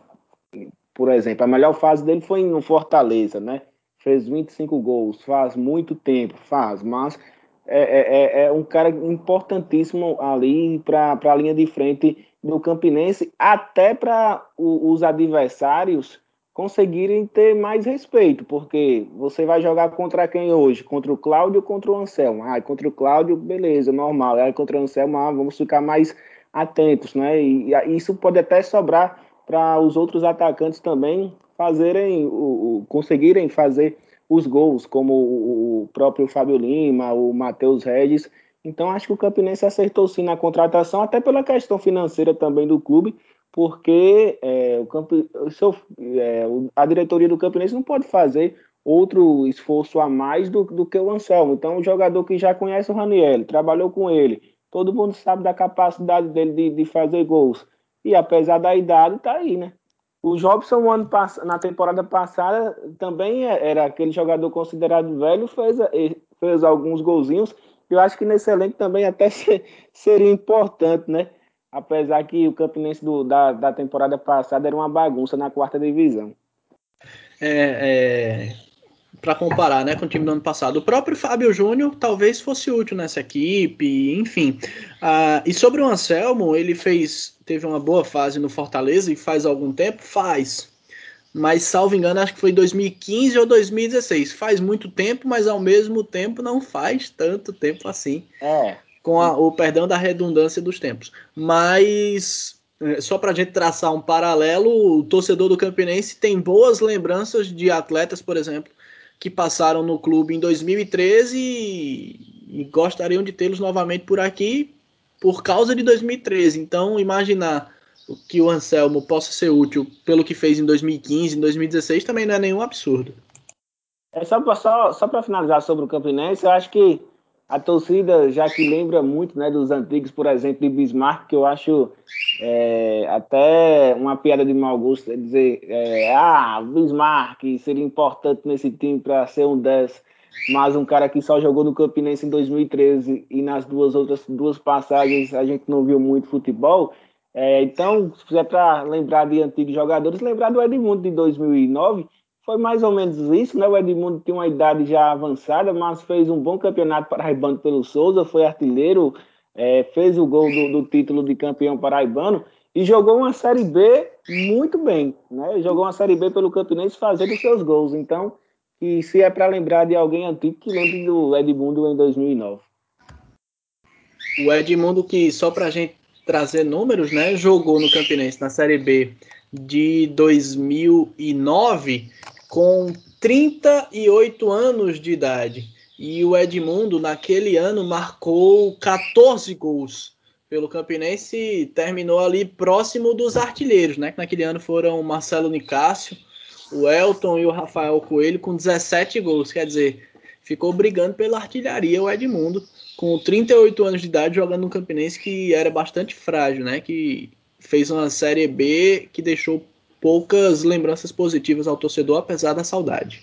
por exemplo, a melhor fase dele foi no Fortaleza, né? Fez 25 gols, faz muito tempo, faz, mas é, é, é, é um cara importantíssimo ali para a linha de frente do Campinense, até para os adversários conseguirem ter mais respeito, porque você vai jogar contra quem hoje? Contra o Cláudio ou contra o Anselmo? Ah, contra o Cláudio, beleza, normal. Aí contra o Anselmo, ah, vamos ficar mais atentos, né? E, e isso pode até sobrar para os outros atacantes também fazerem, o, o, conseguirem fazer os gols, como o, o próprio Fábio Lima, o Matheus Regis. Então acho que o Campinense acertou sim na contratação, até pela questão financeira também do clube, porque é, o campo, seu, é, a diretoria do Campinense não pode fazer outro esforço a mais do, do que o Anselmo. Então, o jogador que já conhece o Raniel, trabalhou com ele, todo mundo sabe da capacidade dele de, de fazer gols. E apesar da idade, tá aí, né? O Jobson, ano na temporada passada, também é, era aquele jogador considerado velho, fez, fez alguns golzinhos. Eu acho que nesse elenco também até <laughs> seria importante, né? Apesar que o Campinense do, da, da temporada passada era uma bagunça na quarta divisão. É, é para comparar né, com o time do ano passado. O próprio Fábio Júnior talvez fosse útil nessa equipe, enfim. Ah, e sobre o Anselmo, ele fez, teve uma boa fase no Fortaleza e faz algum tempo? Faz. Mas, salvo engano, acho que foi 2015 ou 2016. Faz muito tempo, mas ao mesmo tempo não faz tanto tempo assim. É com a, o perdão da redundância dos tempos. Mas é, só para a gente traçar um paralelo, o torcedor do Campinense tem boas lembranças de atletas, por exemplo, que passaram no clube em 2013 e, e gostariam de tê-los novamente por aqui por causa de 2013. Então, imaginar que o Anselmo possa ser útil pelo que fez em 2015, em 2016, também não é nenhum absurdo. É só, só, só para finalizar sobre o Campinense, eu acho que a torcida, já que lembra muito né, dos antigos, por exemplo, de Bismarck, que eu acho é, até uma piada de mau gosto é dizer: é, ah, Bismarck seria importante nesse time para ser um 10, mas um cara que só jogou no Campinense em 2013 e nas duas outras duas passagens a gente não viu muito futebol. É, então, se fizer para lembrar de antigos jogadores, lembrar do Edmundo de 2009 foi mais ou menos isso, né? O Edmundo tem uma idade já avançada, mas fez um bom campeonato paraibano pelo Souza, foi artilheiro, é, fez o gol do, do, título de campeão paraibano e jogou uma Série B muito bem, né? Jogou uma Série B pelo Campinense fazendo seus gols. Então, e se é para lembrar de alguém antigo, que lembre do Edmundo em 2009. O Edmundo que, só para a gente trazer números, né? Jogou no Campinense na Série B de 2009 com 38 anos de idade. E o Edmundo, naquele ano, marcou 14 gols pelo Campinense e terminou ali próximo dos artilheiros, né? Que naquele ano foram Marcelo Nicásio, o Elton e o Rafael Coelho com 17 gols. Quer dizer, ficou brigando pela artilharia o Edmundo, com 38 anos de idade, jogando no Campinense que era bastante frágil, né? Que fez uma Série B que deixou poucas lembranças positivas ao torcedor, apesar da saudade.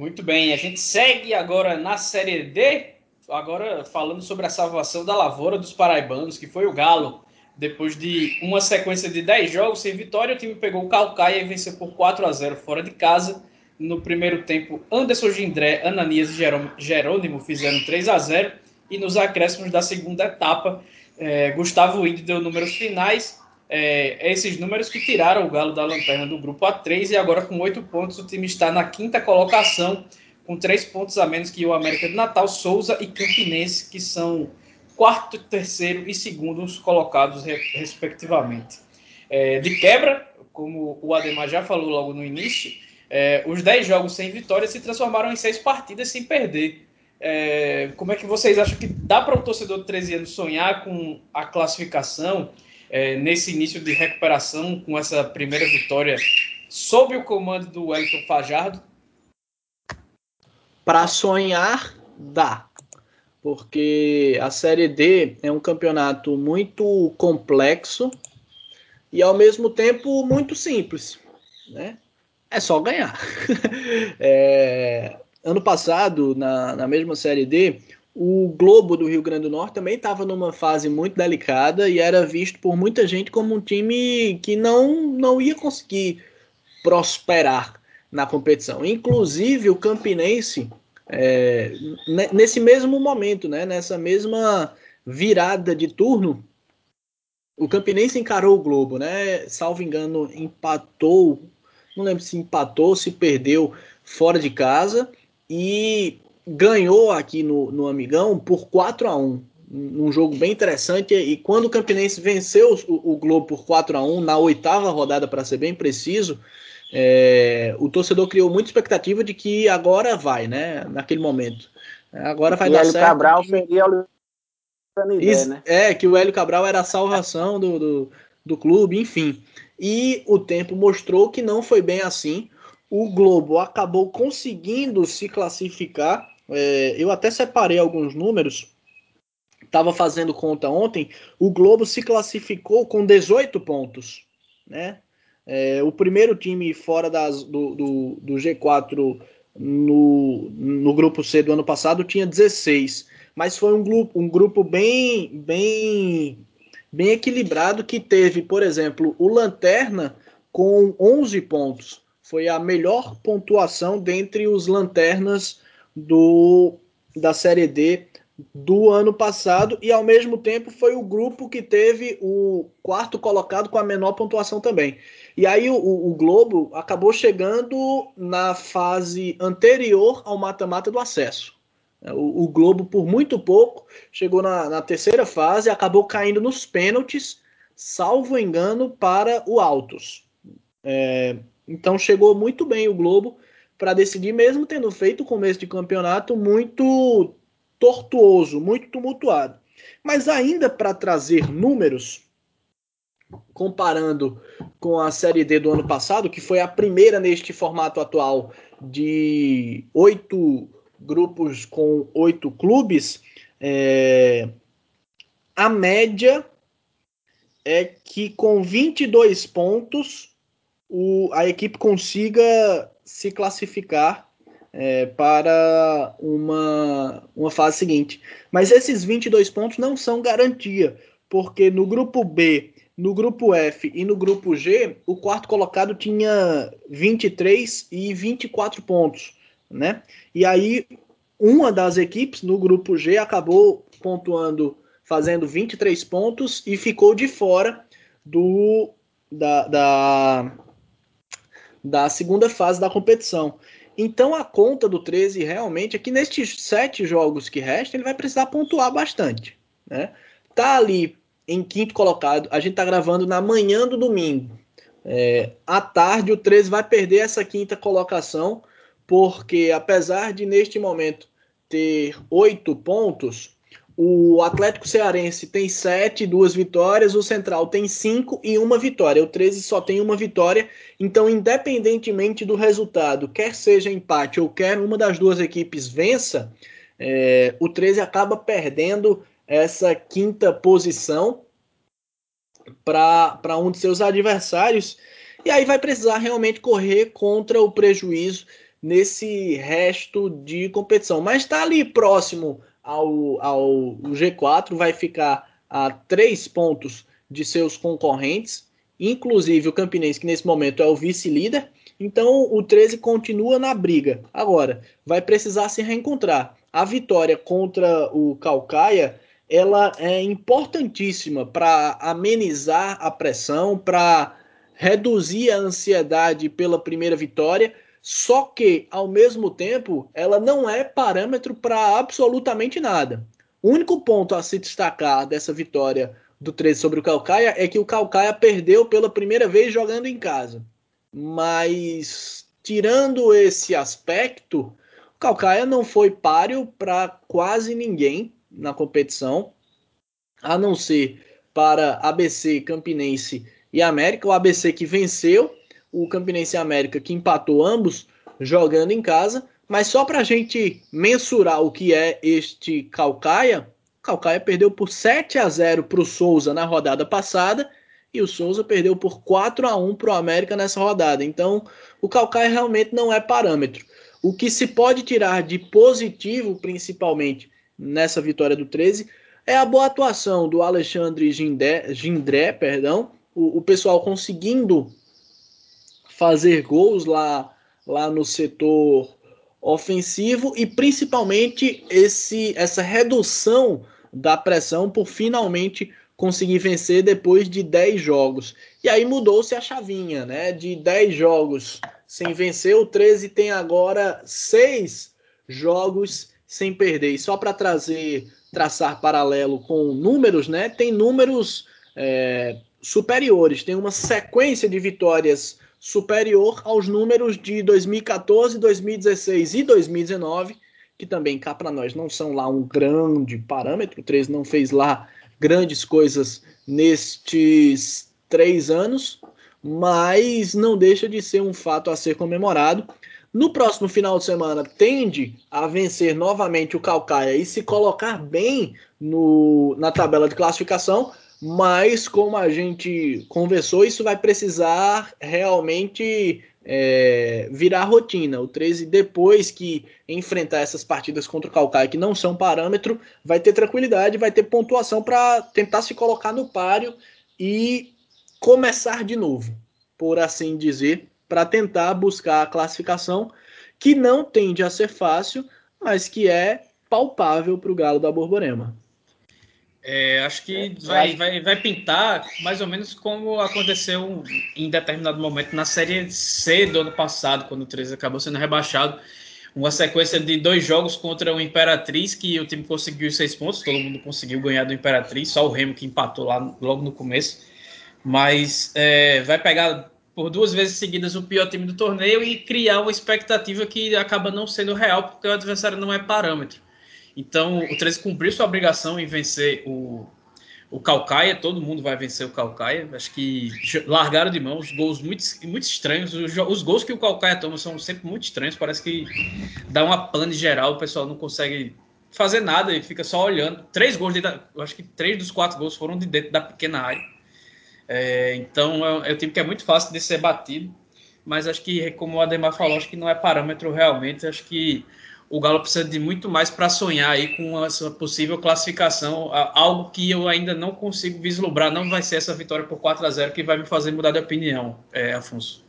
Muito bem, a gente segue agora na Série D, agora falando sobre a salvação da lavoura dos paraibanos, que foi o Galo. Depois de uma sequência de 10 jogos sem vitória, o time pegou o Calcaia e venceu por 4 a 0 fora de casa. No primeiro tempo, Anderson Gindré, Ananias e Jerônimo fizeram 3 a 0 e nos acréscimos da segunda etapa, eh, Gustavo Índio deu números finais é, esses números que tiraram o Galo da lanterna do grupo A3 e agora com oito pontos o time está na quinta colocação, com três pontos a menos que o América de Natal, Souza e Campinense, que são quarto, terceiro e segundo colocados, respectivamente. É, de quebra, como o Ademar já falou logo no início, é, os dez jogos sem vitória se transformaram em seis partidas sem perder. É, como é que vocês acham que dá para o torcedor de 13 anos sonhar com a classificação? É, nesse início de recuperação, com essa primeira vitória, sob o comando do Wellington Fajardo? Para sonhar, dá. Porque a Série D é um campeonato muito complexo e, ao mesmo tempo, muito simples. Né? É só ganhar. <laughs> é, ano passado, na, na mesma Série D, o Globo do Rio Grande do Norte também estava numa fase muito delicada e era visto por muita gente como um time que não, não ia conseguir prosperar na competição. Inclusive o Campinense, é, nesse mesmo momento, né, nessa mesma virada de turno, o Campinense encarou o Globo, né? Salvo engano, empatou, não lembro se empatou, se perdeu fora de casa e ganhou aqui no, no Amigão por 4 a 1 num jogo bem interessante. E quando o Campinense venceu o, o Globo por 4 a 1 na oitava rodada, para ser bem preciso, é, o torcedor criou muita expectativa de que agora vai, né? Naquele momento. Agora vai e dar Hélio certo. Cabral seria o Isso, né? É, que o Hélio Cabral era a salvação do, do, do clube, enfim. E o tempo mostrou que não foi bem assim. O Globo acabou conseguindo se classificar é, eu até separei alguns números. Estava fazendo conta ontem. O Globo se classificou com 18 pontos. Né? É, o primeiro time fora das, do, do, do G4 no, no grupo C do ano passado tinha 16. Mas foi um grupo, um grupo bem, bem, bem equilibrado que teve, por exemplo, o Lanterna com 11 pontos. Foi a melhor pontuação dentre os lanternas do da Série D do ano passado e ao mesmo tempo foi o grupo que teve o quarto colocado com a menor pontuação também. E aí o, o Globo acabou chegando na fase anterior ao mata-mata do acesso. O, o, Globo, por muito pouco, chegou na, na terceira fase e acabou caindo nos pênaltis, salvo engano, para o Altos. É, então chegou muito bem o Globo para decidir, mesmo tendo feito o começo de campeonato muito tortuoso, muito tumultuado. Mas ainda para trazer números, comparando com a Série D do ano passado, que foi a primeira neste formato atual de oito, grupos com oito clubes, é, a média é que com 22 pontos o, a equipe consiga se classificar é, para uma, uma fase seguinte. Mas esses 22 pontos não são garantia, porque no grupo B, no grupo F e no grupo G, o quarto colocado tinha 23 e 24 pontos, né? E aí uma das equipes no grupo G acabou pontuando, fazendo 23 pontos e ficou de fora do da, da, da segunda fase da competição. Então a conta do 13 realmente é que nestes sete jogos que restam, ele vai precisar pontuar bastante. Né? Tá ali em quinto colocado, a gente tá gravando na manhã do domingo. É, à tarde o 13 vai perder essa quinta colocação, porque apesar de neste momento ter oito pontos, o Atlético Cearense tem sete, duas vitórias. O Central tem cinco e uma vitória. O 13 só tem uma vitória. Então, independentemente do resultado, quer seja empate ou quer uma das duas equipes vença, é, o 13 acaba perdendo essa quinta posição para um de seus adversários. E aí vai precisar realmente correr contra o prejuízo nesse resto de competição. Mas está ali próximo ao, ao G4, vai ficar a três pontos de seus concorrentes, inclusive o Campinense, que nesse momento é o vice-líder. Então o 13 continua na briga. Agora, vai precisar se reencontrar. A vitória contra o Calcaia ela é importantíssima para amenizar a pressão, para reduzir a ansiedade pela primeira vitória só que, ao mesmo tempo, ela não é parâmetro para absolutamente nada. O único ponto a se destacar dessa vitória do 13 sobre o Calcaia é que o Calcaia perdeu pela primeira vez jogando em casa. Mas, tirando esse aspecto, o Calcaia não foi páreo para quase ninguém na competição, a não ser para ABC, Campinense e América. O ABC que venceu o Campinense América, que empatou ambos jogando em casa. Mas só para a gente mensurar o que é este Calcaia, Calcaia perdeu por 7 a 0 para o Souza na rodada passada e o Souza perdeu por 4 a 1 para o América nessa rodada. Então, o Calcaia realmente não é parâmetro. O que se pode tirar de positivo, principalmente nessa vitória do 13, é a boa atuação do Alexandre Gindé, Gindré, perdão, o, o pessoal conseguindo fazer gols lá, lá no setor ofensivo e principalmente esse, essa redução da pressão por finalmente conseguir vencer depois de 10 jogos. E aí mudou-se a chavinha, né? De 10 jogos sem vencer, o 13 tem agora 6 jogos sem perder. E só para trazer, traçar paralelo com números, né? Tem números é, superiores, tem uma sequência de vitórias superior aos números de 2014, 2016 e 2019, que também cá para nós não são lá um grande parâmetro. O 13 não fez lá grandes coisas nestes três anos, mas não deixa de ser um fato a ser comemorado. No próximo final de semana, tende a vencer novamente o Calcaia e se colocar bem no, na tabela de classificação, mas como a gente conversou, isso vai precisar realmente é, virar rotina. O 13, depois que enfrentar essas partidas contra o Calcaia, que não são parâmetro, vai ter tranquilidade, vai ter pontuação para tentar se colocar no páreo e começar de novo, por assim dizer, para tentar buscar a classificação, que não tende a ser fácil, mas que é palpável para o Galo da Borborema. É, acho que é, vai, vai, vai pintar mais ou menos como aconteceu em determinado momento na Série C do ano passado, quando o 13 acabou sendo rebaixado. Uma sequência de dois jogos contra o Imperatriz, que o time conseguiu seis pontos, todo mundo conseguiu ganhar do Imperatriz, só o Remo que empatou lá logo no começo. Mas é, vai pegar por duas vezes seguidas o pior time do torneio e criar uma expectativa que acaba não sendo real, porque o adversário não é parâmetro. Então, o 13 cumpriu sua obrigação em vencer o, o Calcaia, todo mundo vai vencer o Calcaia. Acho que largaram de mão os gols muito, muito estranhos. Os, os, gols que o Calcaia toma são sempre muito estranhos. Parece que dá uma pane geral, o pessoal não consegue fazer nada e fica só olhando. Três gols, da, eu acho que três dos quatro gols foram de dentro da pequena área. É, então é, é um time que é muito fácil de ser batido. Mas acho que, como o Ademar falou, acho que não é parâmetro realmente. Acho que o Galo precisa de muito mais para sonhar aí com essa possível classificação, algo que eu ainda não consigo vislumbrar. Não vai ser essa vitória por 4 a 0 que vai me fazer mudar de opinião, é, Afonso.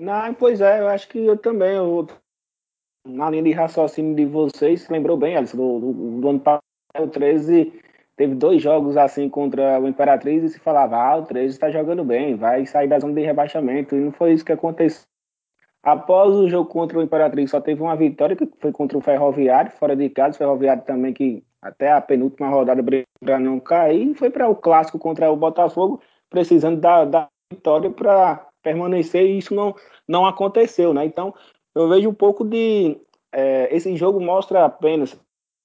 Não, pois é, eu acho que eu também, eu, na linha de raciocínio de vocês, lembrou bem, Alisson, do, do, do ano passado, o 13 teve dois jogos assim contra o Imperatriz e se falava, ah, o 13 está jogando bem, vai sair da zona de rebaixamento, e não foi isso que aconteceu Após o jogo contra o Imperatriz, só teve uma vitória, que foi contra o Ferroviário, fora de casa. O Ferroviário também, que até a penúltima rodada para não cair. Foi para o clássico contra o Botafogo, precisando da, da vitória para permanecer. E isso não, não aconteceu, né? Então, eu vejo um pouco de. É, esse jogo mostra apenas,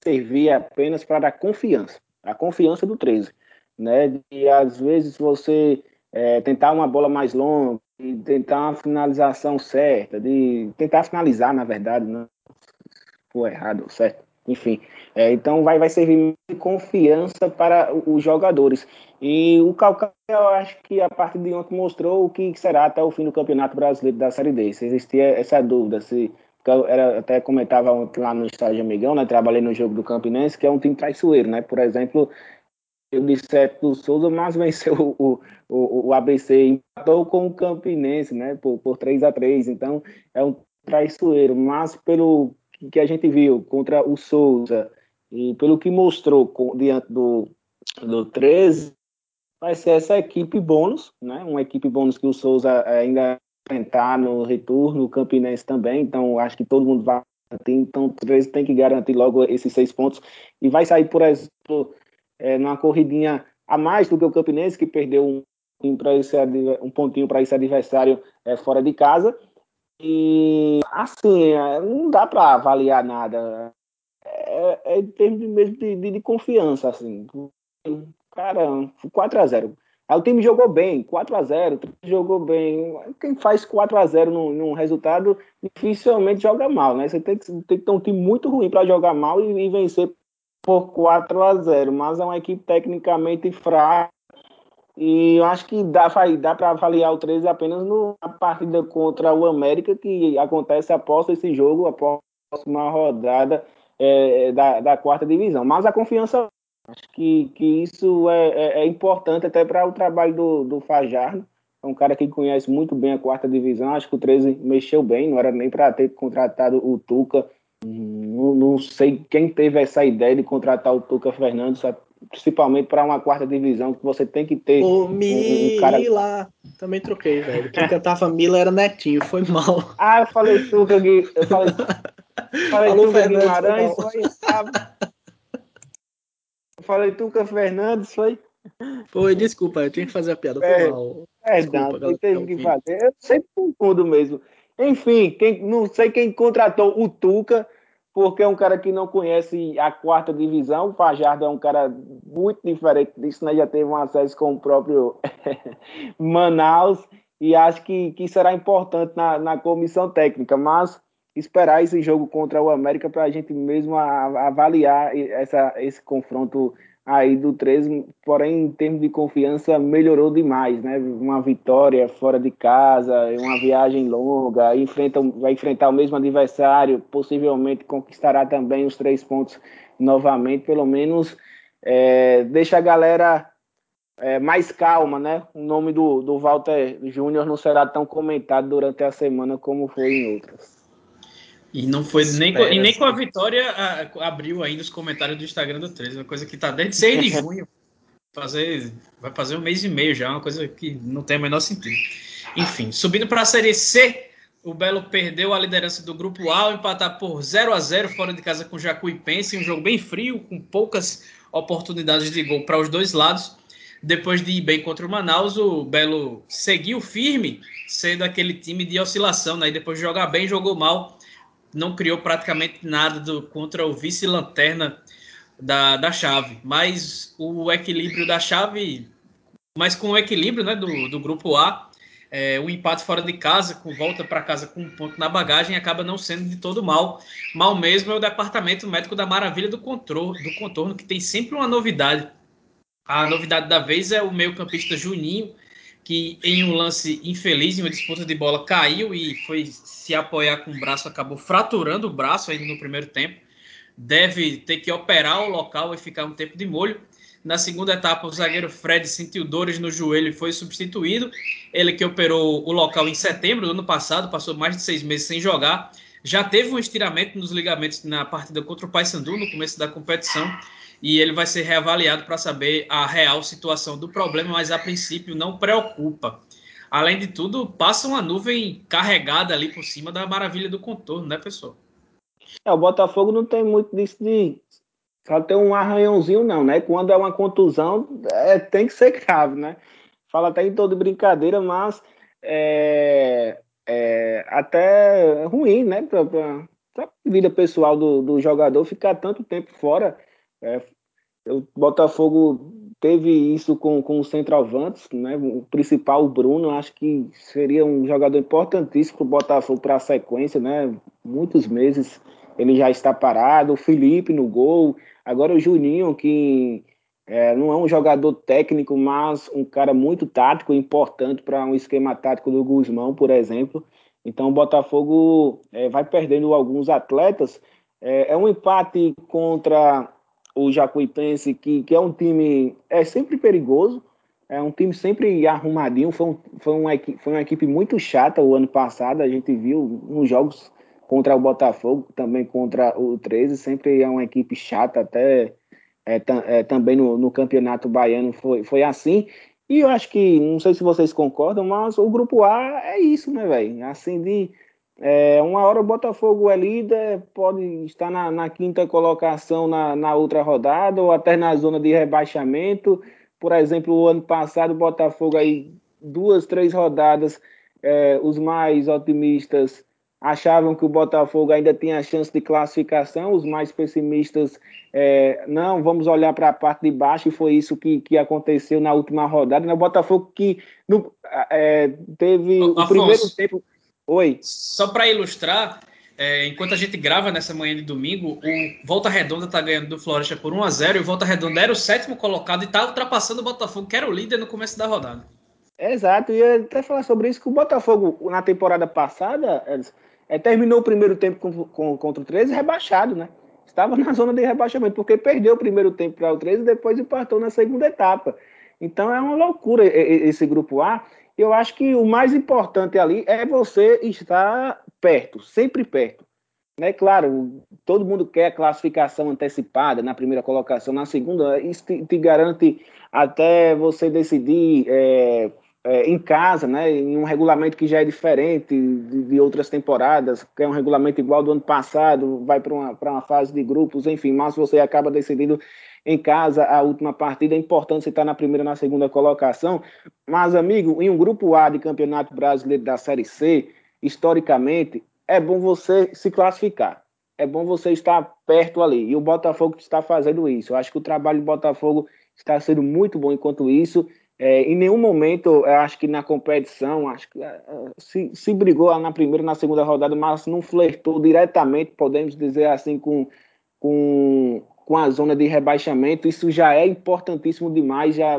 servia apenas para a confiança, a confiança do 13, né? E às vezes você é, tentar uma bola mais longa, de tentar uma finalização certa, de tentar finalizar, na verdade, não foi errado, certo? Enfim, é, então vai, vai servir de confiança para os jogadores. E o Calcaia, eu acho que a partir de ontem mostrou o que será até o fim do Campeonato Brasileiro da Série D. Se existia essa dúvida, se eu era, até comentava lá no estádio Amigão, né? Trabalhei no jogo do Campinense, que é um time traiçoeiro, né? Por exemplo, o Bisseto do Souza, mas venceu o, o, o ABC, empatou com o Campinense, né, por, por 3 a 3 então é um traiçoeiro, mas pelo que a gente viu contra o Souza e pelo que mostrou com, diante do, do 13, vai ser essa equipe bônus, né, uma equipe bônus que o Souza ainda enfrentar no retorno, o Campinense também, então acho que todo mundo vai então o 13 tem que garantir logo esses seis pontos. E vai sair, por exemplo, é, numa corridinha a mais do que o Campinense, que perdeu um, um pontinho para esse adversário é, fora de casa. E assim, é, não dá para avaliar nada. É, é em termos de, mesmo de, de, de, confiança, assim. Cara, 4 a 0 Aí o time jogou bem, 4 a 0 jogou bem. Quem faz 4 a 0 num, num resultado dificilmente joga mal, né? Você tem que, tem que ter um time muito ruim para jogar mal e, e vencer por 4 a 0 mas é uma equipe tecnicamente fraca. E eu acho que dá, dá para avaliar o 13 apenas na partida contra o América, que acontece após esse jogo, após a próxima rodada é, da, da quarta divisão. Mas a confiança, acho que, que isso é, é, é importante até para o trabalho do, do Fajardo. É um cara que conhece muito bem a quarta divisão. Acho que o 13 mexeu bem, não era nem para ter contratado o Tuca não, não, sei quem teve essa ideia de contratar o Tuca Fernandes, principalmente para uma quarta divisão, que você tem que ter o Mila, um cara... também troquei, velho. Quem <laughs> cantava Mila era Netinho, foi mal. Ah, eu falei Tuca, eu falei, falei Tuca Fernandes, Guimarães, foi, Eu falei Tuca Fernandes, foi... Foi, desculpa, eu tinha que fazer a piada, foi é, mal. É, não, teve que fazer. Eu sempre confundo mesmo. Enfim, quem, não sei quem contratou o Tuca, porque é um cara que não conhece a quarta divisão. O Fajardo é um cara muito diferente disso, né? Já teve um acesso com o próprio <laughs> Manaus e acho que, que será importante na, na comissão técnica, mas esperar esse jogo contra o América para a gente mesmo avaliar essa, esse confronto aí do 13, porém em termos de confiança melhorou demais, né? Uma vitória fora de casa, uma viagem longa, enfrenta, vai enfrentar o mesmo adversário, possivelmente conquistará também os três pontos novamente, pelo menos é, deixa a galera é, mais calma, né? O nome do, do Walter Júnior não será tão comentado durante a semana como foi em outras. E não foi nem com, e nem com a vitória a, abriu ainda os comentários do Instagram do 13, uma coisa que tá desde 6 de junho. Fazer, vai fazer um mês e meio já, uma coisa que não tem o menor sentido. Enfim, subindo para a Série C, o Belo perdeu a liderança do grupo A empatar por 0 a 0 fora de casa com o Jacuipense, um jogo bem frio, com poucas oportunidades de gol para os dois lados. Depois de ir bem contra o Manaus, o Belo seguiu firme, sendo aquele time de oscilação, né? E depois de jogar bem, jogou mal não criou praticamente nada do, contra o vice-lanterna da, da chave. Mas o equilíbrio da chave, mas com o equilíbrio né, do, do grupo A, é, o empate fora de casa, com volta para casa com um ponto na bagagem, acaba não sendo de todo mal. Mal mesmo é o departamento médico da maravilha do contorno, do contorno que tem sempre uma novidade. A novidade da vez é o meio-campista Juninho, que em um lance infeliz, em uma disputa de bola, caiu e foi se apoiar com o braço, acabou fraturando o braço ainda no primeiro tempo. Deve ter que operar o local e ficar um tempo de molho. Na segunda etapa, o zagueiro Fred sentiu dores no joelho e foi substituído. Ele que operou o local em setembro do ano passado, passou mais de seis meses sem jogar. Já teve um estiramento nos ligamentos na partida contra o Paysandu no começo da competição e ele vai ser reavaliado para saber a real situação do problema, mas a princípio não preocupa. Além de tudo, passa uma nuvem carregada ali por cima da maravilha do contorno, né, pessoal? É, o Botafogo não tem muito disso de só ter um arranhãozinho, não, né? Quando é uma contusão, é, tem que ser grave, né? Fala até em toda brincadeira, mas é, é até ruim, né? Pra, pra, pra vida pessoal do, do jogador ficar tanto tempo fora. É, o Botafogo teve isso com, com o centroavantes, né? O principal, o Bruno, acho que seria um jogador importantíssimo para o Botafogo para a sequência, né? Muitos meses ele já está parado. O Felipe no gol, Agora o Juninho, que é, não é um jogador técnico, mas um cara muito tático, importante para um esquema tático do Guzmão, por exemplo. Então o Botafogo é, vai perdendo alguns atletas. É, é, um empate contra o Jacuipense, que, que é um time é sempre perigoso, é um time sempre arrumadinho. Foi, um, foi, uma, foi uma equipe muito chata o ano passado, a gente viu nos jogos contra o Botafogo, também contra o 13, sempre é uma equipe chata, até é, é, também no, no, Campeonato Baiano foi, foi assim. E eu acho que, não sei se vocês concordam, mas o Grupo A é isso, né, velho? Assim, de é, uma hora o Botafogo é líder, pode estar na, na quinta colocação na, na outra rodada, ou até na zona de rebaixamento. Por exemplo, o ano passado, o Botafogo aí, duas, três rodadas, é, os mais otimistas achavam que o Botafogo ainda tinha chance de classificação, os mais pessimistas, é, não, vamos olhar para a parte de baixo, e foi isso que, que aconteceu na última rodada. Né? O Botafogo que no, é, teve Ô, o Afonso, primeiro tempo. Oi. Só para ilustrar, é, enquanto a gente grava nessa manhã de domingo, o Volta Redonda está ganhando do Floresta por 1 a 0 e o Volta Redonda era o sétimo colocado e está ultrapassando o Botafogo, que era o líder no começo da rodada. Exato, e até falar sobre isso que o Botafogo, na temporada passada, é, terminou o primeiro tempo com, com, contra o 13 rebaixado, né? Estava na zona de rebaixamento, porque perdeu o primeiro tempo para o 13 e depois empatou na segunda etapa. Então é uma loucura esse grupo A. Eu acho que o mais importante ali é você estar perto, sempre perto. Né? Claro, todo mundo quer classificação antecipada na primeira colocação, na segunda, isso te, te garante até você decidir é, é, em casa, né, em um regulamento que já é diferente de, de, outras temporadas, que é um regulamento igual do ano passado, vai para uma, uma fase de grupos, enfim, mas você acaba decidindo em casa a última partida, é importante você estar na primeira na segunda colocação, mas, amigo, em um grupo A de Campeonato Brasileiro da Série C, historicamente, é bom você se classificar, é bom você estar perto ali, e o Botafogo está fazendo isso, eu acho que o trabalho do Botafogo está sendo muito bom enquanto isso, é, em nenhum momento, acho que na competição, acho que é, se, se brigou na primeira na segunda rodada, mas não flertou diretamente, podemos dizer assim, com, com, com a zona de rebaixamento. Isso já é importantíssimo demais, já,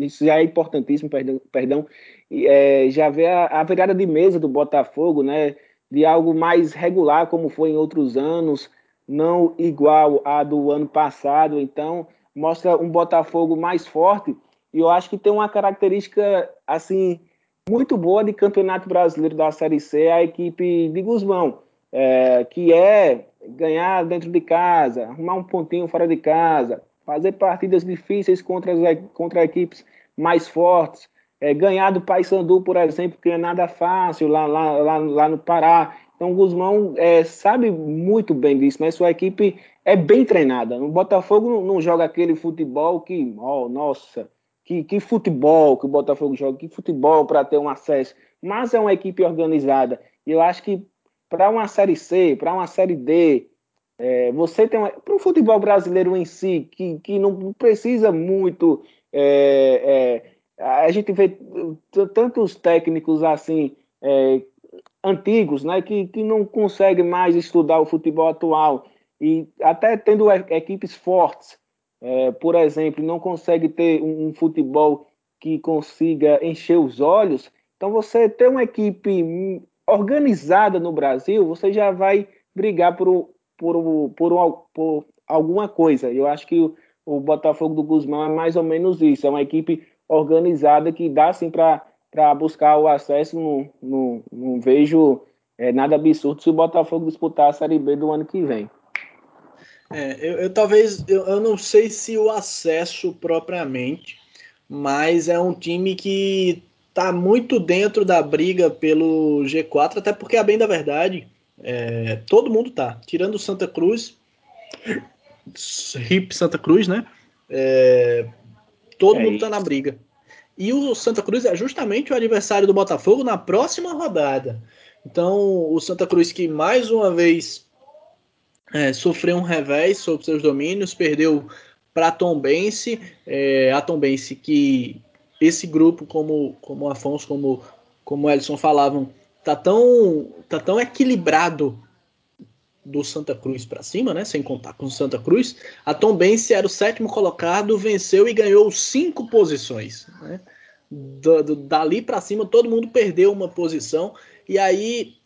isso já é importantíssimo, perdão, perdão é, já vê a, a virada de mesa do Botafogo, né, de algo mais regular, como foi em outros anos, não igual a do ano passado. Então, mostra um Botafogo mais forte e eu acho que tem uma característica assim muito boa de Campeonato Brasileiro da Série C a equipe de Guzmão, é, que é ganhar dentro de casa, arrumar um pontinho fora de casa, fazer partidas difíceis contra as, contra equipes mais fortes, é, ganhar do Paysandu, por exemplo, que é nada fácil lá, lá, lá, lá no Pará. Então Guzmão é, sabe muito bem disso, mas sua equipe é bem treinada. O Botafogo não, não joga aquele futebol que, oh, nossa, que, que futebol que o Botafogo joga, que futebol para ter um acesso. Mas é uma equipe organizada. E eu acho que para uma Série C, para uma Série D, É, você tem para o futebol brasileiro em si, que, que não precisa muito. É, é, a gente vê tantos técnicos assim é, antigos, né, que, que não conseguem mais estudar o futebol atual e até tendo equipes fortes, é, por exemplo, não consegue ter um, um, futebol que consiga encher os olhos. Então, você ter uma equipe organizada no Brasil, você já vai brigar por, por, por, por alguma coisa. Eu acho que o, o Botafogo do Guzmão é mais ou menos isso. É uma equipe organizada que dá assim para buscar o acesso. Não, vejo é, nada absurdo se o Botafogo disputar a Série B do ano que vem. É, eu, eu, talvez eu, eu não sei se o acesso propriamente, mas é um time que tá muito dentro da briga pelo G4, até porque a bem da verdade, é, todo mundo tá, tirando o Santa Cruz, Hip Santa Cruz, né? É, todo é mundo tá na briga. E o Santa Cruz é justamente o adversário do Botafogo na próxima rodada. Então, o Santa Cruz que mais uma vez é, sofreu um revés sobre seus domínios, perdeu para Tombense, é, a Tombense que esse grupo, como, como Afonso, como, como Elson falavam, tá tão, tá tão equilibrado do Santa Cruz para cima, né? Sem contar com o Santa Cruz, a Tombense era o sétimo colocado, venceu e ganhou cinco posições. Né? Do, do, dali para cima, todo mundo perdeu uma posição e aí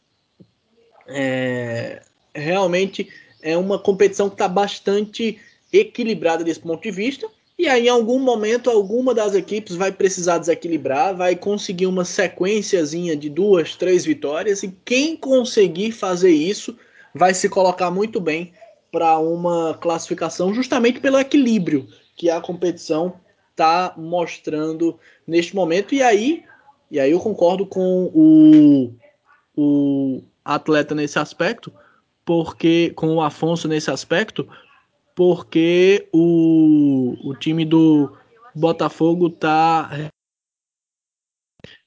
é, realmente é uma competição que está bastante equilibrada desse ponto de vista. E aí, em algum momento, alguma das equipes vai precisar desequilibrar, vai conseguir uma sequenciazinha de duas, três vitórias, e quem conseguir fazer isso vai se colocar muito bem para uma classificação, justamente pelo equilíbrio que a competição está mostrando neste momento. E aí, e aí eu concordo com o, o atleta nesse aspecto porque com o Afonso nesse aspecto, porque o, o time do Botafogo tá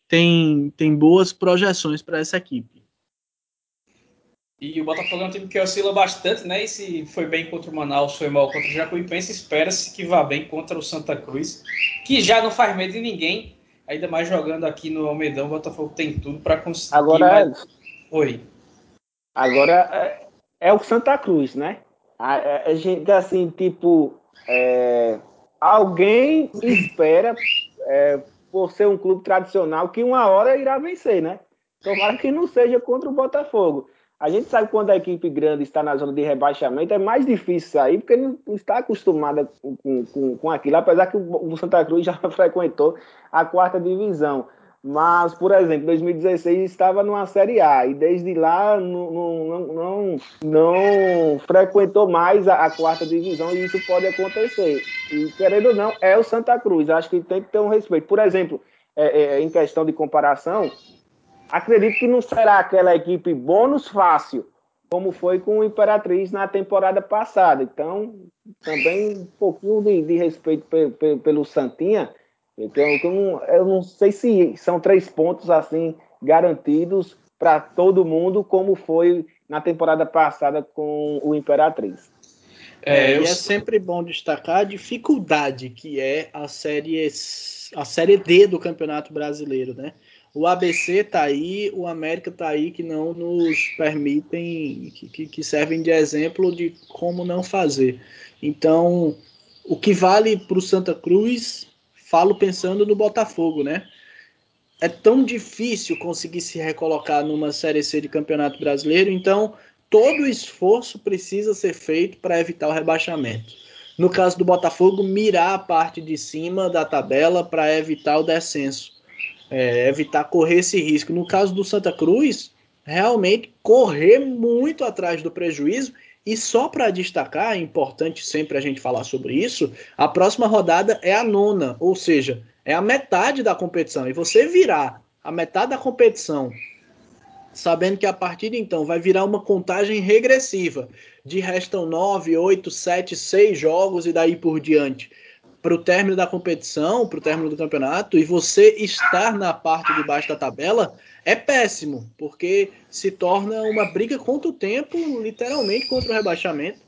tem, tem boas projeções para essa equipe. E o Botafogo é um time que oscila bastante, né? E se foi bem contra o Manaus, foi mal contra o Jacuipense, espera-se que vá bem contra o Santa Cruz, que já não faz medo de ninguém, ainda mais jogando aqui no Almedão, o Botafogo tem tudo para conseguir. Agora, mais... oi. Agora, é, o Santa Cruz, né? A, a, gente, assim, tipo, é, alguém espera, é, por ser um clube tradicional, que uma hora irá vencer, né? Tomara que não seja contra o Botafogo. A gente sabe quando a equipe grande está na zona de rebaixamento, é mais difícil sair, porque não está acostumada com, com, com aquilo, apesar que o Santa Cruz já <laughs> frequentou a quarta divisão. Mas, por exemplo, 2016 estava numa Série A e desde lá não, não, não, não frequentou mais a, a, quarta divisão e isso pode acontecer. E, querendo ou não, é o Santa Cruz. Acho que tem que ter um respeito. Por exemplo, é, é, em questão de comparação, acredito que não será aquela equipe bônus fácil, como foi com o Imperatriz na temporada passada. Então, também um pouquinho de, de respeito pelo Santinha então, eu não sei se são três pontos assim garantidos para todo mundo, como foi na temporada passada com o Imperatriz. É, é, e é sempre bom destacar a dificuldade que é a série, a série D do Campeonato Brasileiro, né? O ABC tá aí, o América tá aí, que não nos permitem, que, que servem de exemplo de como não fazer. Então, o que vale para o Santa Cruz falo pensando no Botafogo, né? É tão difícil conseguir se recolocar numa Série C de Campeonato Brasileiro, então todo o esforço precisa ser feito para evitar o rebaixamento. No caso do Botafogo, mirar a parte de cima da tabela para evitar o descenso, é, evitar correr esse risco. No caso do Santa Cruz, realmente correr muito atrás do prejuízo e só para destacar, é importante sempre a gente falar sobre isso, a próxima rodada é a nona, ou seja, é a metade da competição. E você virar a metade da competição, sabendo que a partir de então vai virar uma contagem regressiva, de restam nove, oito, sete, seis jogos e daí por diante para o término da competição, para o término do campeonato, e você estar na parte de baixo da tabela, é péssimo, porque se torna uma briga contra o tempo, literalmente contra o rebaixamento.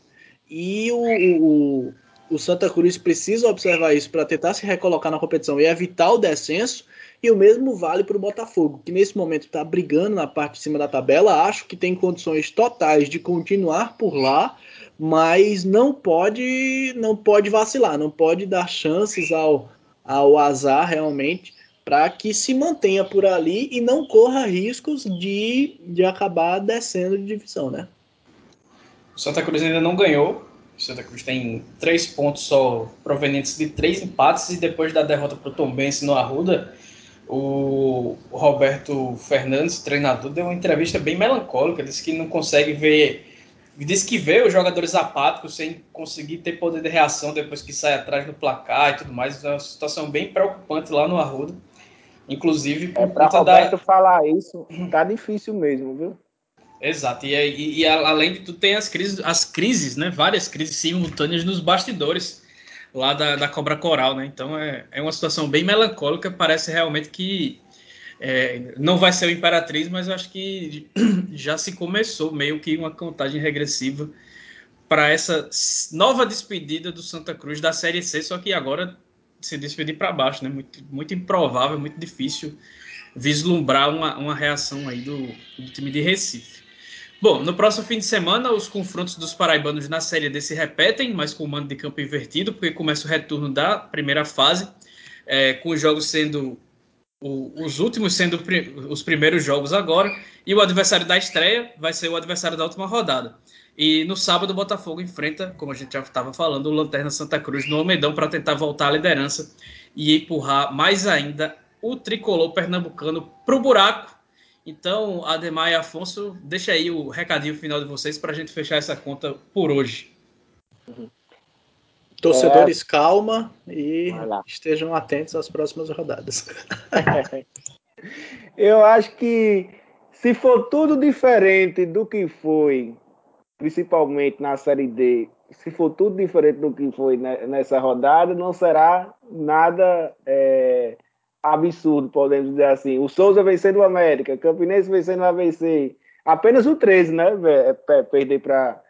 E o, o, o Santa Cruz precisa observar isso para tentar se recolocar na competição e evitar o descenso. E o mesmo vale para o Botafogo, que nesse momento está brigando na parte de cima da tabela. Acho que tem condições totais de continuar por lá, mas não pode, não pode vacilar, não pode dar chances ao, ao azar realmente para que se mantenha por ali e não corra riscos de, de acabar descendo de divisão, né? O Santa Cruz ainda não ganhou. O Santa Cruz tem três pontos só provenientes de três empates e depois da derrota para o Tombense no Arruda, o Roberto Fernandes, treinador, deu uma entrevista bem melancólica, disse que não consegue ver disse que vê os jogadores apáticos sem conseguir ter poder de reação depois que sai atrás do placar e tudo mais. É uma situação bem preocupante lá no Arruda. Inclusive, por é, para Roberto da... falar isso, tá difícil mesmo, viu? Exato, e, e, e, além de tudo, tem as crises, as crises, né? Várias crises simultâneas nos bastidores lá da, da Cobra Coral, né? Então é, é uma situação bem melancólica, parece realmente que é, não vai ser o Imperatriz, mas eu acho que <clears throat> já se começou meio que uma contagem regressiva para essa nova despedida do Santa Cruz da Série C, só que agora se despedir para baixo, né? Muito, muito improvável, muito difícil vislumbrar uma, uma reação aí do, do, time de Recife. Bom, no próximo fim de semana, os confrontos dos paraibanos na Série D se repetem, mas com o mando de campo invertido, porque começa o retorno da primeira fase, é, com os jogos sendo o, os últimos sendo os primeiros jogos agora, e o adversário da estreia vai ser o adversário da última rodada. E no sábado, o Botafogo enfrenta, como a gente já estava falando, o Lanterna Santa Cruz no Almedão para tentar voltar à liderança e empurrar mais ainda o tricolor pernambucano para o buraco. Então, Ademar e Afonso, deixa aí o recadinho final de vocês para a gente fechar essa conta por hoje. Torcedores, é... calma e estejam atentos às próximas rodadas. <laughs> Eu acho que se for tudo diferente do que foi principalmente na Série D, se for tudo diferente do que foi nessa rodada, não será nada é, absurdo, podemos dizer assim. O Souza vencendo o América, Campinense vencendo o ABC, apenas o 13, né? É, perder para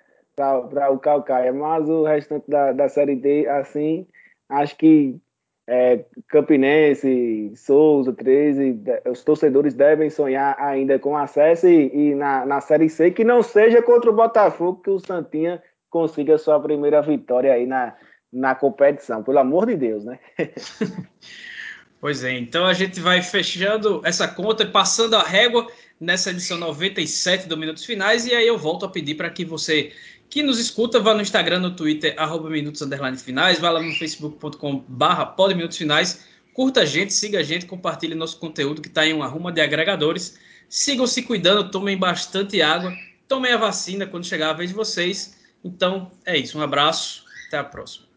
o Calcaia, mas o restante da, da Série D, assim, acho que é, Campinense, Souza, 13, os torcedores devem sonhar ainda com acesso e, e, na, na Série C, que não seja contra o Botafogo, que o Santinha consiga sua primeira vitória aí na, na competição, pelo amor de Deus, né? <laughs> pois é, então a gente vai fechando essa conta e passando a régua nessa edição 97 do Minutos Finais, e aí eu volto a pedir para que você que nos escuta, vá no Instagram, no Twitter, arroba Minutos Finais, vá lá no facebook.com barra Minutos Finais, curta a gente, siga a gente, compartilhe nosso conteúdo que está em uma ruma de agregadores. Sigam se cuidando, tomem bastante água, tomem a vacina quando chegar a vez de vocês. Então, é isso. Um abraço, até a próxima.